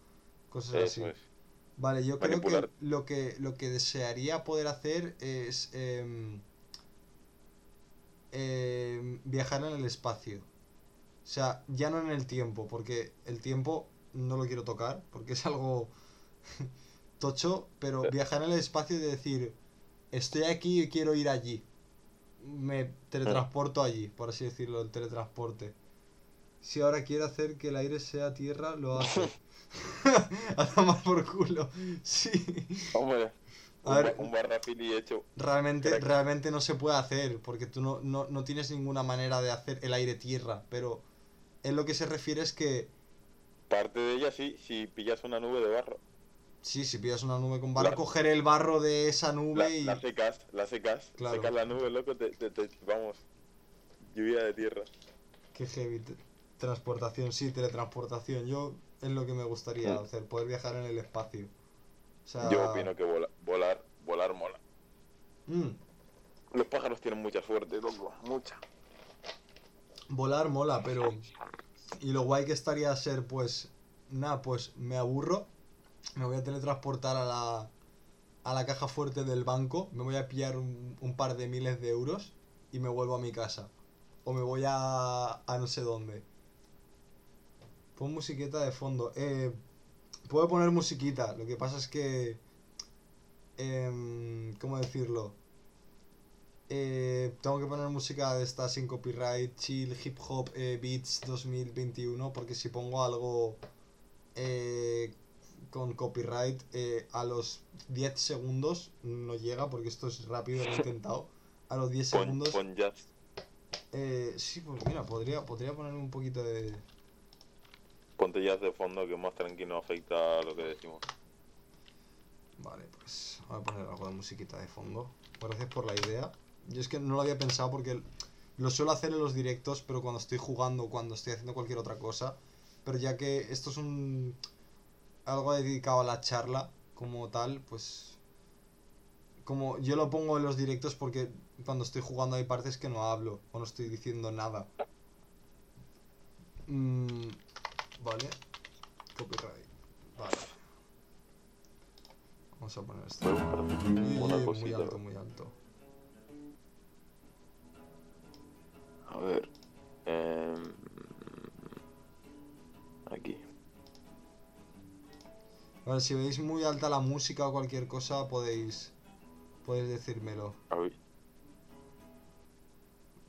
cosas Eso así. es. Vale, yo creo que lo que lo que desearía poder hacer es em, viajar en el espacio. O sea, ya no en el tiempo, porque el tiempo no lo quiero tocar, porque es algo tocho, pero viajar en el espacio y decir, estoy aquí y quiero ir allí. Me teletransporto allí, por así decirlo, el teletransporte. Si ahora quiere hacer que el aire sea tierra, lo hace. A tomar por culo. Sí. Hombre, A un, ver. un barrafili hecho, Realmente, Crack. realmente no se puede hacer, porque tú no, no, no tienes ninguna manera de hacer el aire tierra, pero en lo que se refiere es que parte de ella sí, si pillas una nube de barro, sí, si pillas una nube con barro, La- coger el barro de esa nube la, y... la secas, la secas, Claro. secas la nube, loco, te, te- te- vamos, lluvia de tierra. Qué heavy. Transportación, sí, teletransportación. Yo es lo que me gustaría Sí. hacer, poder viajar en el espacio. O sea, Yo opino que vola- volar, volar mola. mm, Los pájaros tienen mucha suerte, loco, mucha. volar mola, pero... Y lo guay que estaría ser, pues... Nada, pues me aburro. Me voy a teletransportar a la... A la caja fuerte del banco. Me voy a pillar un, un par de miles de euros. Y me vuelvo a mi casa. O me voy a... A no sé dónde. Pon musiqueta de fondo. Eh, puedo poner musiquita. Lo que pasa es que... em, ¿Cómo decirlo? Eh, tengo que poner música de esta sin copyright, chill, hip hop, eh, beats 2021, porque si pongo algo eh, con copyright eh, a los 10 segundos no llega, porque esto es rápido, lo he intentado. A los 10 Pon, segundos... pon jazz. Eh, sí, pues mira, podría, podría poner un poquito de... Ponte jazz de fondo que más tranquilo afecta a lo que decimos. Vale, pues voy a poner algo de musiquita de fondo. Gracias por la idea. Yo es que no lo había pensado porque lo suelo hacer en los directos, pero cuando estoy jugando, cuando estoy haciendo cualquier otra cosa. Pero ya que esto es un algo dedicado a la charla como tal, pues como yo lo pongo en los directos porque cuando estoy jugando hay partes que no hablo o no estoy diciendo nada. Mm, vale. Copyright. Vale. Vamos a poner esto. Una muy alto, muy alto. A ver. em, aquí. Vale, si veis muy alta la música o cualquier cosa, podéis podéis decírmelo. A ver.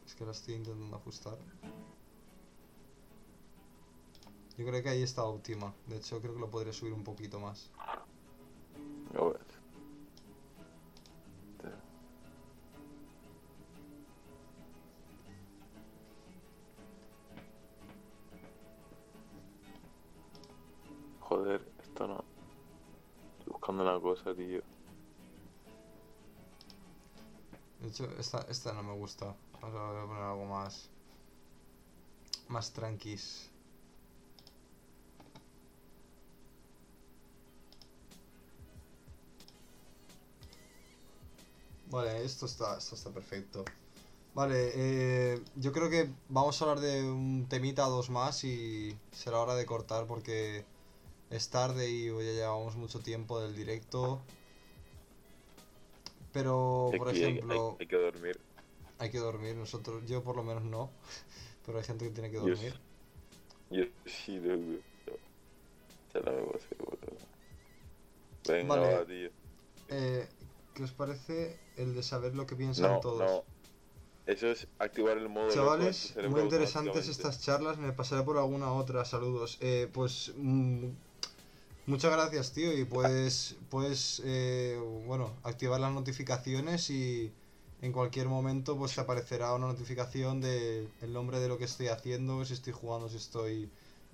Es que la estoy intentando ajustar. Yo creo que ahí está óptima. De hecho, creo que lo podría subir un poquito más. A ver. De hecho, esta, esta no me gusta. Vamos a poner algo más. Más tranquis. Vale, esto está, esto está perfecto. Vale, eh, yo creo que vamos a hablar de un temita o dos más y será hora de cortar porque es tarde y ya llevamos mucho tiempo del directo. Pero, por hay- ejemplo, hay, hay que dormir. hay que dormir, nosotros, yo por lo menos no, pero hay gente que tiene que dormir. Yo sí, dude. Ya la me pasé, boludo. Venga, Vale. va, tío. Eh, ¿Qué os parece el de saber lo que piensan No, todos? no. Eso es activar el modo. Chavales, muy interesantes estas charlas, me pasaré por alguna otra, saludos. Eh, pues mm, muchas gracias, tío, y puedes, puedes eh, bueno, activar las notificaciones y en cualquier momento pues te aparecerá una notificación de el nombre de lo que estoy haciendo, si estoy jugando, si estoy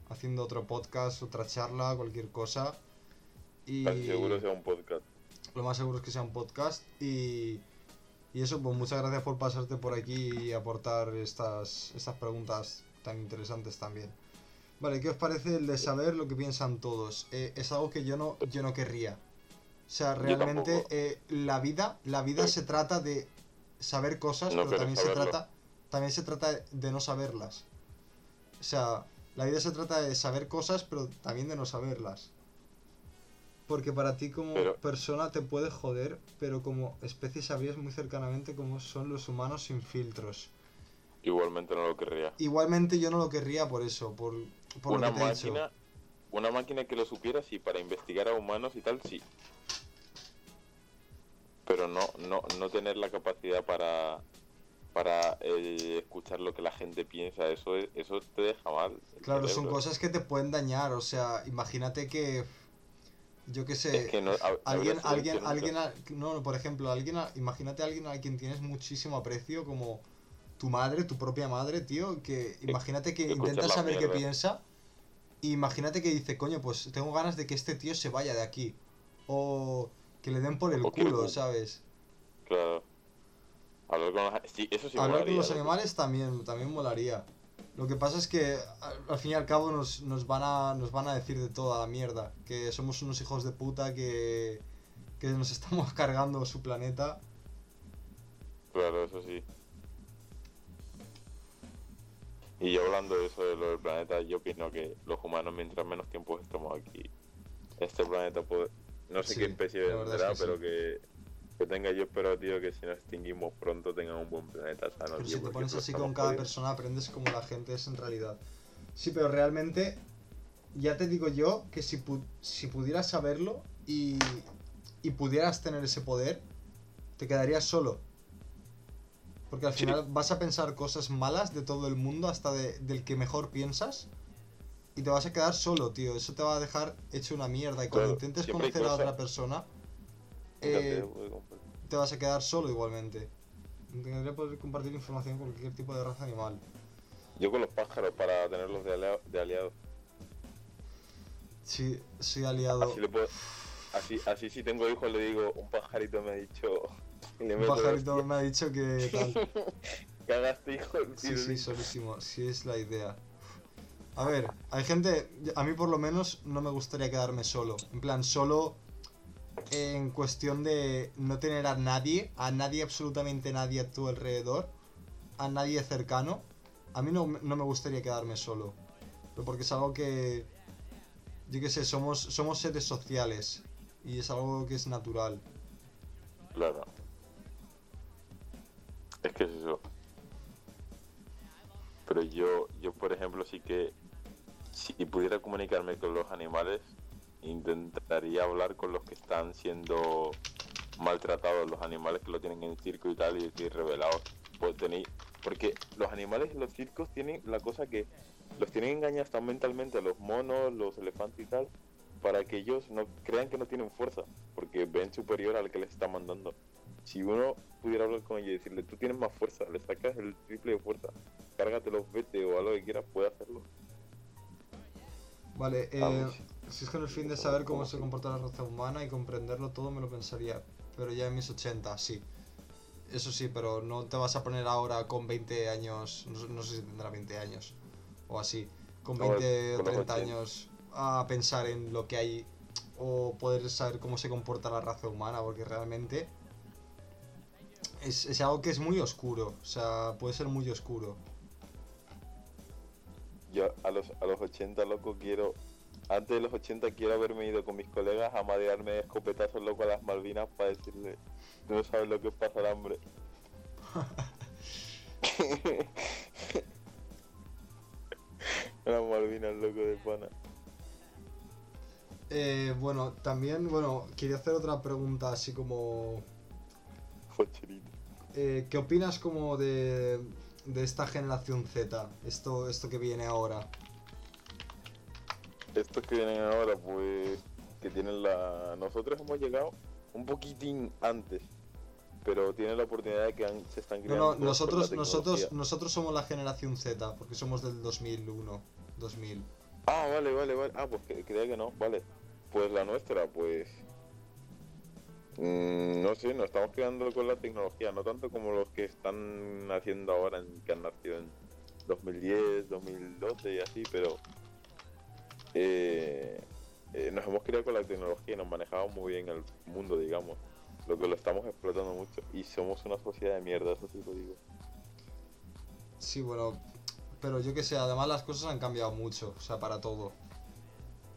haciendo otro podcast, otra charla, cualquier cosa. Y Casi seguro sea un podcast. lo más seguro es que sea un podcast y, y eso, pues muchas gracias por pasarte por aquí y aportar estas, estas preguntas tan interesantes también. Vale, ¿qué os parece el de saber lo que piensan todos? Eh, es algo que yo no, yo no querría. O sea, realmente eh, la vida, la vida se trata de saber cosas, No pero también se trata, también se trata de no saberlas. O sea, la vida se trata de saber cosas, pero también de no saberlas. Porque para ti como Pero- persona te puede joder, pero como especie sabrías muy cercanamente cómo son los humanos sin filtros. Igualmente no lo querría. Igualmente yo no lo querría por eso, por, por una máquina. Una máquina que lo supiera, sí, para investigar a humanos y tal, sí. Pero no, no, no tener la capacidad para para eh, escuchar lo que la gente piensa, eso es- eso te deja mal. Claro, son cosas que te pueden dañar, o sea, imagínate que yo qué sé, Es que no- hab- alguien, alguien, alguien, no, no, por ejemplo, alguien, imagínate a alguien a quien tienes muchísimo aprecio, como tu madre, tu propia madre, tío, que imagínate que escuchar intenta la saber qué piensa, y imagínate que dice, coño, pues tengo ganas de que este tío se vaya de aquí, o que le den por el O culo, ¿sabes? Hablar con los, sí, eso sí Hablar con los animales también, también molaría. Lo que pasa es que al, al fin y al cabo nos, nos van a, nos van a decir de toda la mierda. Que somos unos hijos de puta que, que nos estamos cargando su planeta. Claro, eso sí. Y yo hablando de eso de lo del planeta, yo opino que los humanos mientras menos tiempo estemos aquí, este planeta puede... No sé Sí, qué especie es vendrá, que pero sí. que, que tenga yo espero, tío, que si nos extinguimos pronto tengan un buen planeta sano, Pero tío, si te pones así con cada persona aprendes como la gente es en realidad. Sí, pero realmente ya te digo yo que si, pu- si pudieras saberlo y, y pudieras tener ese poder, te quedarías solo. Porque al Sí. final vas a pensar cosas malas de todo el mundo, hasta de- del que mejor piensas, y te vas a quedar solo, tío. Eso te va a dejar hecho una mierda. Y cuando Claro, intentes conocer a otra persona, eh, te vas a quedar solo igualmente. Tendría poder compartir información con cualquier tipo de raza animal. Yo con los pájaros para tenerlos de, alea- de aliados. Sí, soy aliado. Así, le puedo, así, así si tengo hijos le digo, un pajarito me ha dicho... Un pajarito me ha dicho que tal. Cagaste, hijo Sí, sí, solísimo. Sí es la idea. A ver, hay gente, a mí por lo menos no me gustaría quedarme solo. En plan, solo en cuestión de no tener a nadie, a nadie, absolutamente nadie a tu alrededor, a nadie cercano. A mí no, no me gustaría quedarme solo. Pero porque es algo que, yo qué sé, somos, somos seres sociales. Y es algo que es natural. Claro. Es que es eso. Pero yo, yo por ejemplo, sí que si pudiera comunicarme con los animales, intentaría hablar con los que están siendo maltratados, los animales que lo tienen en circo y tal, y revelados. Pues tenéis, porque los animales los circos tienen la cosa que los tienen engañados tan mentalmente los monos, los elefantes y tal, para que ellos no crean que no tienen fuerza, porque ven superior al que les está mandando. Si uno pudiera hablar con ellos y decirle, tú tienes más fuerza, le sacas el triple de fuerza, cárgatelos, vete o algo que quieras, puede hacerlo. Vale, eh. Si es con el fin de saber cómo se comporta la raza humana y comprenderlo todo, me lo pensaría. Pero ya en mis 80, sí. Eso sí, pero no te vas a poner ahora con 20 años, no, no sé si tendrá 20 años o así, con No, 20 o con los 30 80. años a pensar en lo que hay o poder saber cómo se comporta la raza humana, porque realmente es, es algo que es muy oscuro, o sea, puede ser muy oscuro. Yo a los, a los 80, loco, quiero. Antes de los 80, quiero haberme ido con mis colegas a madearme de escopetazos, loco, a las Malvinas para decirle: "Tú No sabes lo que es pasar hambre. Las Malvinas, loco, de pana. Eh, bueno, también, bueno, quería hacer otra pregunta así como... Eh, ¿Qué opinas como de, de esta generación Z? Esto, esto que viene ahora. Estos que vienen ahora, pues. Que tienen la. Nosotros hemos llegado un poquitín antes. Pero tienen la oportunidad de que han- se están No, creando. no, la nosotros, nosotros, nosotros somos la generación Z, porque somos del 2001, 2000. Ah, vale, vale, vale. Ah, pues creía que no, vale. Pues la nuestra, pues. Mm, no sé, nos estamos quedando con la tecnología, no tanto como los que están naciendo ahora, en- que han nacido en 2010, 2012 y así, pero. eh, eh, nos hemos criado con la tecnología y nos manejamos muy bien el mundo, digamos. Lo que lo estamos explotando mucho y somos una sociedad de mierda, eso sí lo digo. Sí, bueno, pero yo que sé, además las cosas han cambiado mucho, o sea, para todo.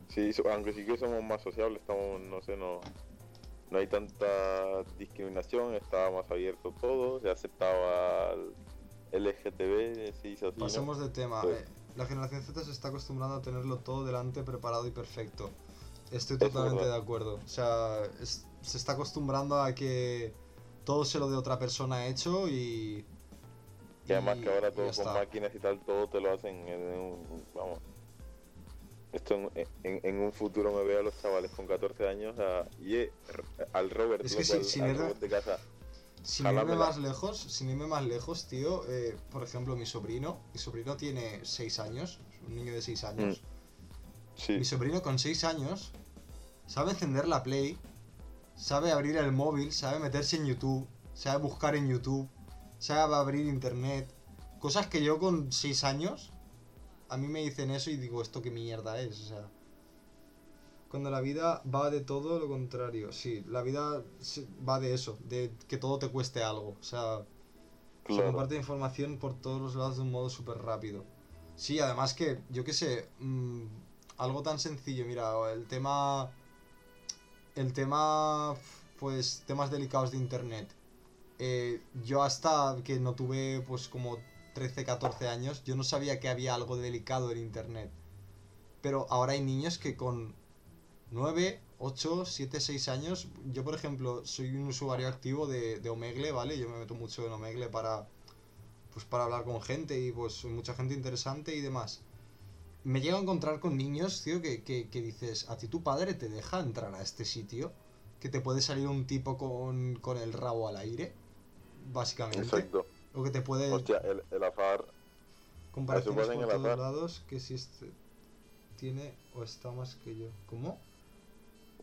Sí, aunque sí que somos más sociables, estamos, no sé, no, no hay tanta discriminación, está más abierto todo, se aceptaba el LGTB, se hizo así, ¿no? Pasemos de tema. Pues- eh, la generación Z se está acostumbrando a tenerlo todo delante, preparado y perfecto. Estoy totalmente de acuerdo. O sea, es- se está acostumbrando a que todo se lo de otra persona hecho y... Y además y- que ahora todo con máquinas y tal, todo te lo hacen en un, vamos. Esto en, en- en un futuro me veo a los chavales con 14 años a, y eh, al Robert, Es que loco, si- al- sin al ir de- Robert de casa. Sin irme más lejos, sin irme más lejos, tío, eh, por ejemplo, mi sobrino, mi sobrino tiene 6 años, es un niño de 6 años. Sí, Mi sobrino con 6 años sabe encender la Play, sabe abrir el móvil, sabe meterse en YouTube, sabe buscar en YouTube, sabe abrir internet. Cosas que yo con 6 años, a mí me dicen eso y digo, ¿esto qué mierda es? O sea, cuando la vida va de todo lo contrario. Sí, la vida va de eso, de que todo te cueste algo. O sea, se comparte información por todos los lados de un modo súper rápido. Sí, además que, yo qué sé, mm, algo tan sencillo, mira, el tema... El tema, pues, temas delicados de internet. Eh, yo hasta que no tuve, pues, como 13, 14 años, yo no sabía que había algo delicado en internet. Pero ahora hay niños que con 9, 8, 7, 6 años, yo por ejemplo soy un usuario activo de, de Omegle, ¿vale? Yo me meto mucho en Omegle para, pues para hablar con gente y pues mucha gente interesante y demás. Me llego a encontrar con niños, tío, que, que, que dices, ¿a ti tu padre te deja entrar a este sitio? Que te puede salir un tipo con, con el rabo al aire, básicamente. Exacto. O que te puede Hostia, el, el azar. comparaciones por todos azar. lados, que si este tiene o está más que yo. ¿Cómo?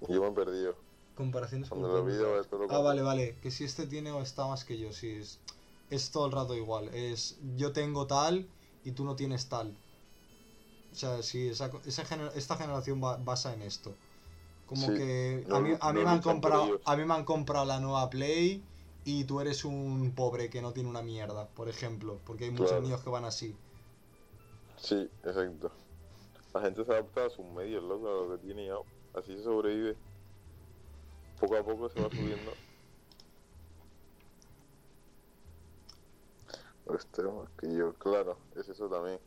Yo me he perdido. Comparaciones por Cuando lo todo lo Ah, vale, vale. Que si este tiene o está más que yo, sí. Es, es todo el rato igual. Es yo tengo tal y tú no tienes tal. O sea, sí, esa, esa gener- esta generación va- basa en esto. Como Sí, que no- a mí, a, mí no me han por comprado, a mí me han comprado la nueva Play y tú eres un pobre que no tiene una mierda, por ejemplo. Porque hay muchos Claro. niños que van así. Sí, exacto. La gente se adapta a sus medios, loco, a lo que tiene ya. Así se sobrevive. Poco a poco se va subiendo. Este, que yo, claro, es eso también.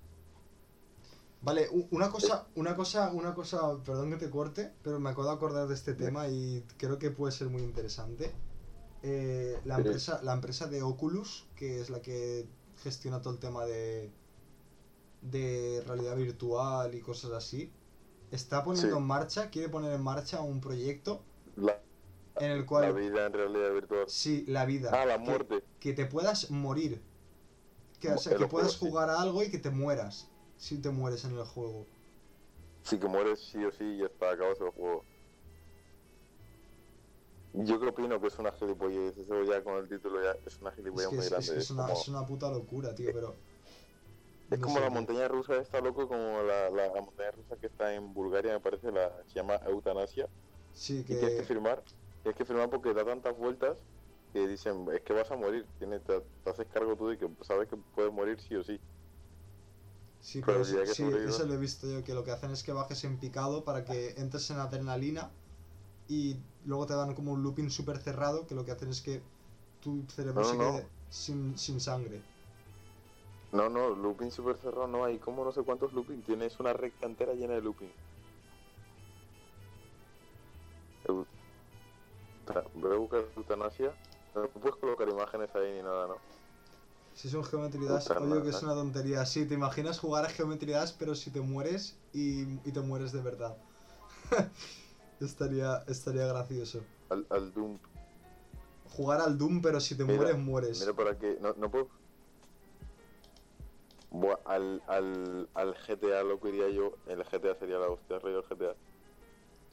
Vale, una cosa, una cosa, una cosa, perdón que te corte, pero me acabo de acordar de este tema y creo que puede ser muy interesante. Eh, la, empresa, la empresa de Oculus, que es la que gestiona todo el tema de, de realidad virtual y cosas así, está poniendo Sí. en marcha, quiere poner en marcha un proyecto La, en el la cual, vida en realidad virtual. sí, la vida, Ah, la que- muerte. que te puedas morir. Que, o sea, que puedas juegos, sí. jugar a algo y que te mueras. Si te mueres en el juego. Sí que mueres sí o sí y está acabado el juego. Yo creo opino que es una gilipollez, eso ya con el título ya es una Es gilipollez que muy es, grande. es que es una, como, es una puta locura, tío, pero... es no como sé, la montaña rusa esta, loco, como la, la, la montaña rusa que está en Bulgaria, me parece, la se llama Eutanasia. Sí, Y tienes que que... firmar, tienes que firmar porque da tantas vueltas que dicen, es que vas a morir, tienes, te, te haces cargo tú de que sabes que puedes morir sí o sí. Sí, Pero pero que sí, sobrevivas- eso lo he visto yo, que lo que hacen es que bajes en picado para que entres en adrenalina y luego te dan como un looping súper cerrado que lo que hacen es que tu cerebro No, se no, no. quede sin, sin sangre. No, no, looping super cerrado no hay, como no sé cuántos looping, tienes una recta entera llena de looping. Voy a buscar eutanasia. No puedes colocar imágenes ahí ni nada, ¿no? Si es un Geometry Dash, Puta obvio que es una tontería. Sí, te imaginas jugar a Geometry Dash, pero si te mueres y, y te mueres de verdad. estaría, estaría gracioso. Al, al Doom. Jugar al Doom, pero si te Mira, mueres, mueres. Mira para que. No, no puedo. Buah, al, al, al GTA loco iría yo. El GTA sería la hostia, rollo el GTA.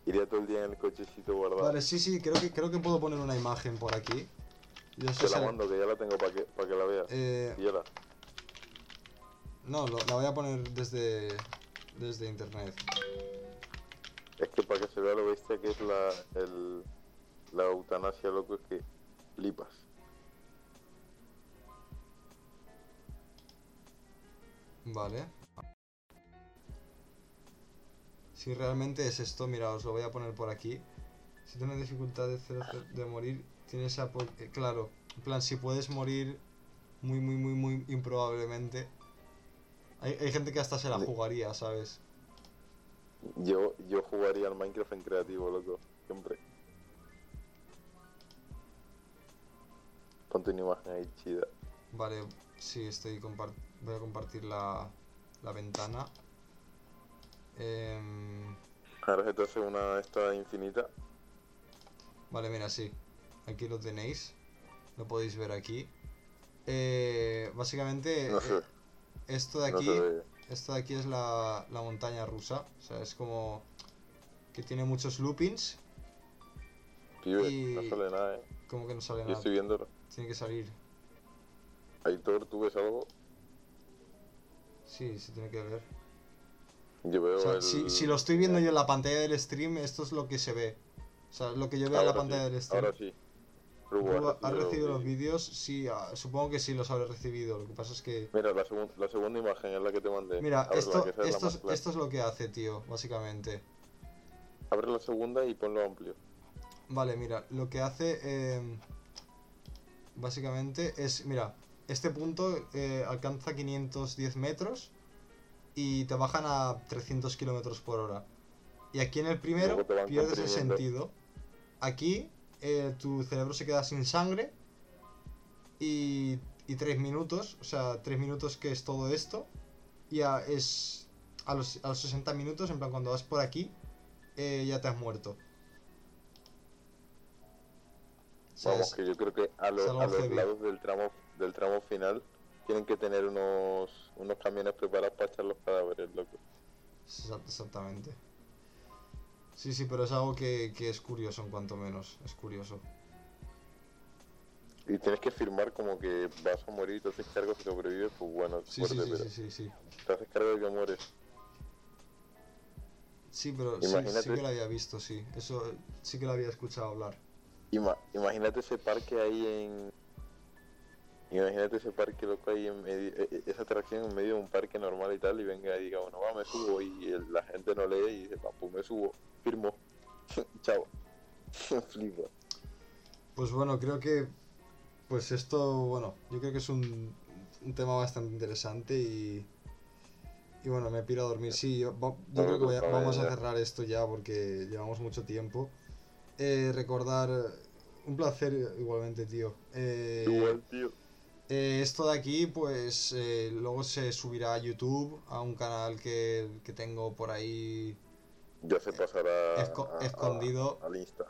Iría todo el día en el cochecito guardado. Vale, sí, sí, creo que, creo que puedo poner una imagen por aquí. Yo Te la mando, que ya la tengo para que, para que la veas. eh, Píllala. No, lo- la voy a poner desde, desde internet. Es que para que se vea lo bestia que es la, el, la eutanasia, loco, es que flipas. Vale. Si realmente es esto, mira, os lo voy a poner por aquí. Si tienes dificultad de, cero- de morir, tienes apo- eh, Claro, en plan, si puedes morir muy, muy, muy, muy improbablemente. Hay, hay gente que hasta se la jugaría, ¿sabes? Yo, yo jugaría al Minecraft en creativo, loco, siempre. Ponte una imagen ahí chida. Vale, sí, estoy voy a compartir la, la ventana. Em, Ahora se te hace una esta infinita. Vale, mira, sí. Aquí lo tenéis. Lo podéis ver aquí. Eh, básicamente, No sé, eh, esto de aquí, ve. esto de aquí es la, la montaña rusa. O sea, es como que tiene muchos loopings. Pibe, y- no sale nada, eh. Como que no sale Yo nada. estoy viéndolo. Tiene que salir. Aitor, ¿tú ves algo? Sí, se tiene que ver. Yo veo O sea, el... si, si lo estoy viendo yo en la pantalla del stream, esto es lo que se ve. O sea, lo que yo veo en la pantalla sí, del stream. Ahora sí. Rubo, ¿Tú has ¿Has recibido los vídeos. Sí, ah, supongo que sí los habré recibido. Lo que pasa es que... Mira, la, segun- la segunda imagen es la que te mandé. Mira, esto, es esto, es, esto es lo que hace, tío, básicamente. Abre la segunda y ponlo amplio. Vale, mira, lo que hace eh, básicamente es, mira, este punto eh, alcanza 510 metros y te bajan a 300 kilómetros por hora. Y aquí en el primero pierdes el sentido. Aquí eh, tu cerebro se queda sin sangre y, y 3 minutos, o sea, 3 minutos que es todo esto, ya es a los, a los 60 minutos, en plan cuando vas por aquí, eh, ya te has muerto. O sea, Vamos, es- que yo creo que a, algo a los lados del tramo del tramo final tienen que tener unos, unos camiones preparados para echar los cadáveres, loco. Exa- Exactamente. Sí, sí, pero es algo que, que es curioso en cuanto menos. Es curioso. Y tienes que firmar como que vas a morir y te haces cargo si sobrevives, pues bueno, Sí, sí, fuerte, sí, pero sí, sí, sí. te haces cargo de que mueres. Sí, pero sí, Imagínate- sí que lo había visto, sí. Eso sí que lo había escuchado hablar. Ima- imagínate ese parque ahí en... Imagínate ese parque loco ahí en medio, e- e- esa atracción en medio de un parque normal y tal, y venga y diga, bueno, va, me subo, y el- la gente no lee y dice, va, pues me subo, firmo, chao. Flipa. Pues bueno, creo que. Pues esto, bueno, yo creo que es un, un tema bastante interesante y. Y bueno, me piro a dormir. Sí, yo, yo creo que voy a- Vamos, a cerrar esto ya porque llevamos mucho tiempo. Eh, recordar. Un placer igualmente, tío. Eh, Igual, tío. Eh, esto de aquí, pues eh, luego se subirá a YouTube, a un canal que, que tengo por ahí. Ya se pasará esco- a- escondido. al Insta.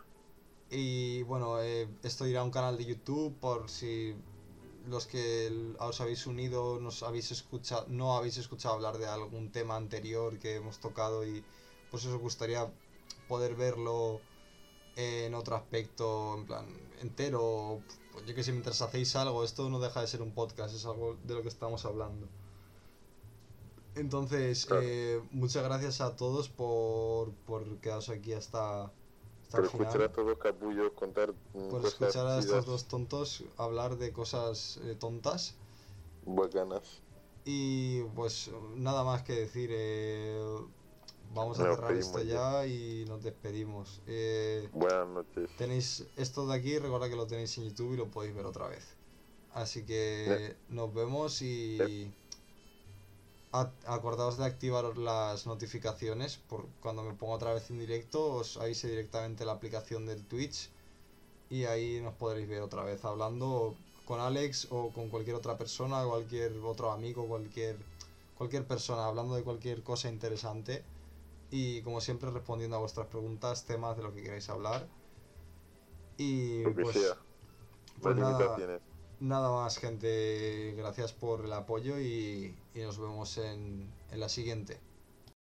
Y bueno, eh, esto irá a un canal de YouTube por si los que os habéis unido nos habéis escuchado, no habéis escuchado hablar de algún tema anterior que hemos tocado y pues os gustaría poder verlo en otro aspecto, en plan, entero, pues yo que sé, mientras hacéis algo, esto no deja de ser un podcast, es algo de lo que estamos hablando. Entonces, Claro. eh, muchas gracias a todos por, por quedaros aquí hasta, hasta Por el final escuchar a estos dos capullos contar mm, por cosas escuchar a estos dos tontos hablar de cosas eh, tontas. bacanas. Y pues nada más que decir, eh, vamos a Nos cerrar esto ya y nos despedimos. Eh, Buenas noches. tenéis esto de aquí, recuerda que lo tenéis en YouTube y lo podéis ver otra vez. Así que nos vemos y acordaos de activar las notificaciones por cuando me ponga otra vez en directo, os avise directamente la aplicación del Twitch y ahí nos podréis ver otra vez hablando con Alex o con cualquier otra persona, cualquier otro amigo, cualquier cualquier persona hablando de cualquier cosa interesante y como siempre respondiendo a vuestras preguntas, temas de lo que queráis hablar. Y pues sea. pues nada, nada más gente, gracias por el apoyo y, y nos vemos en, en la siguiente.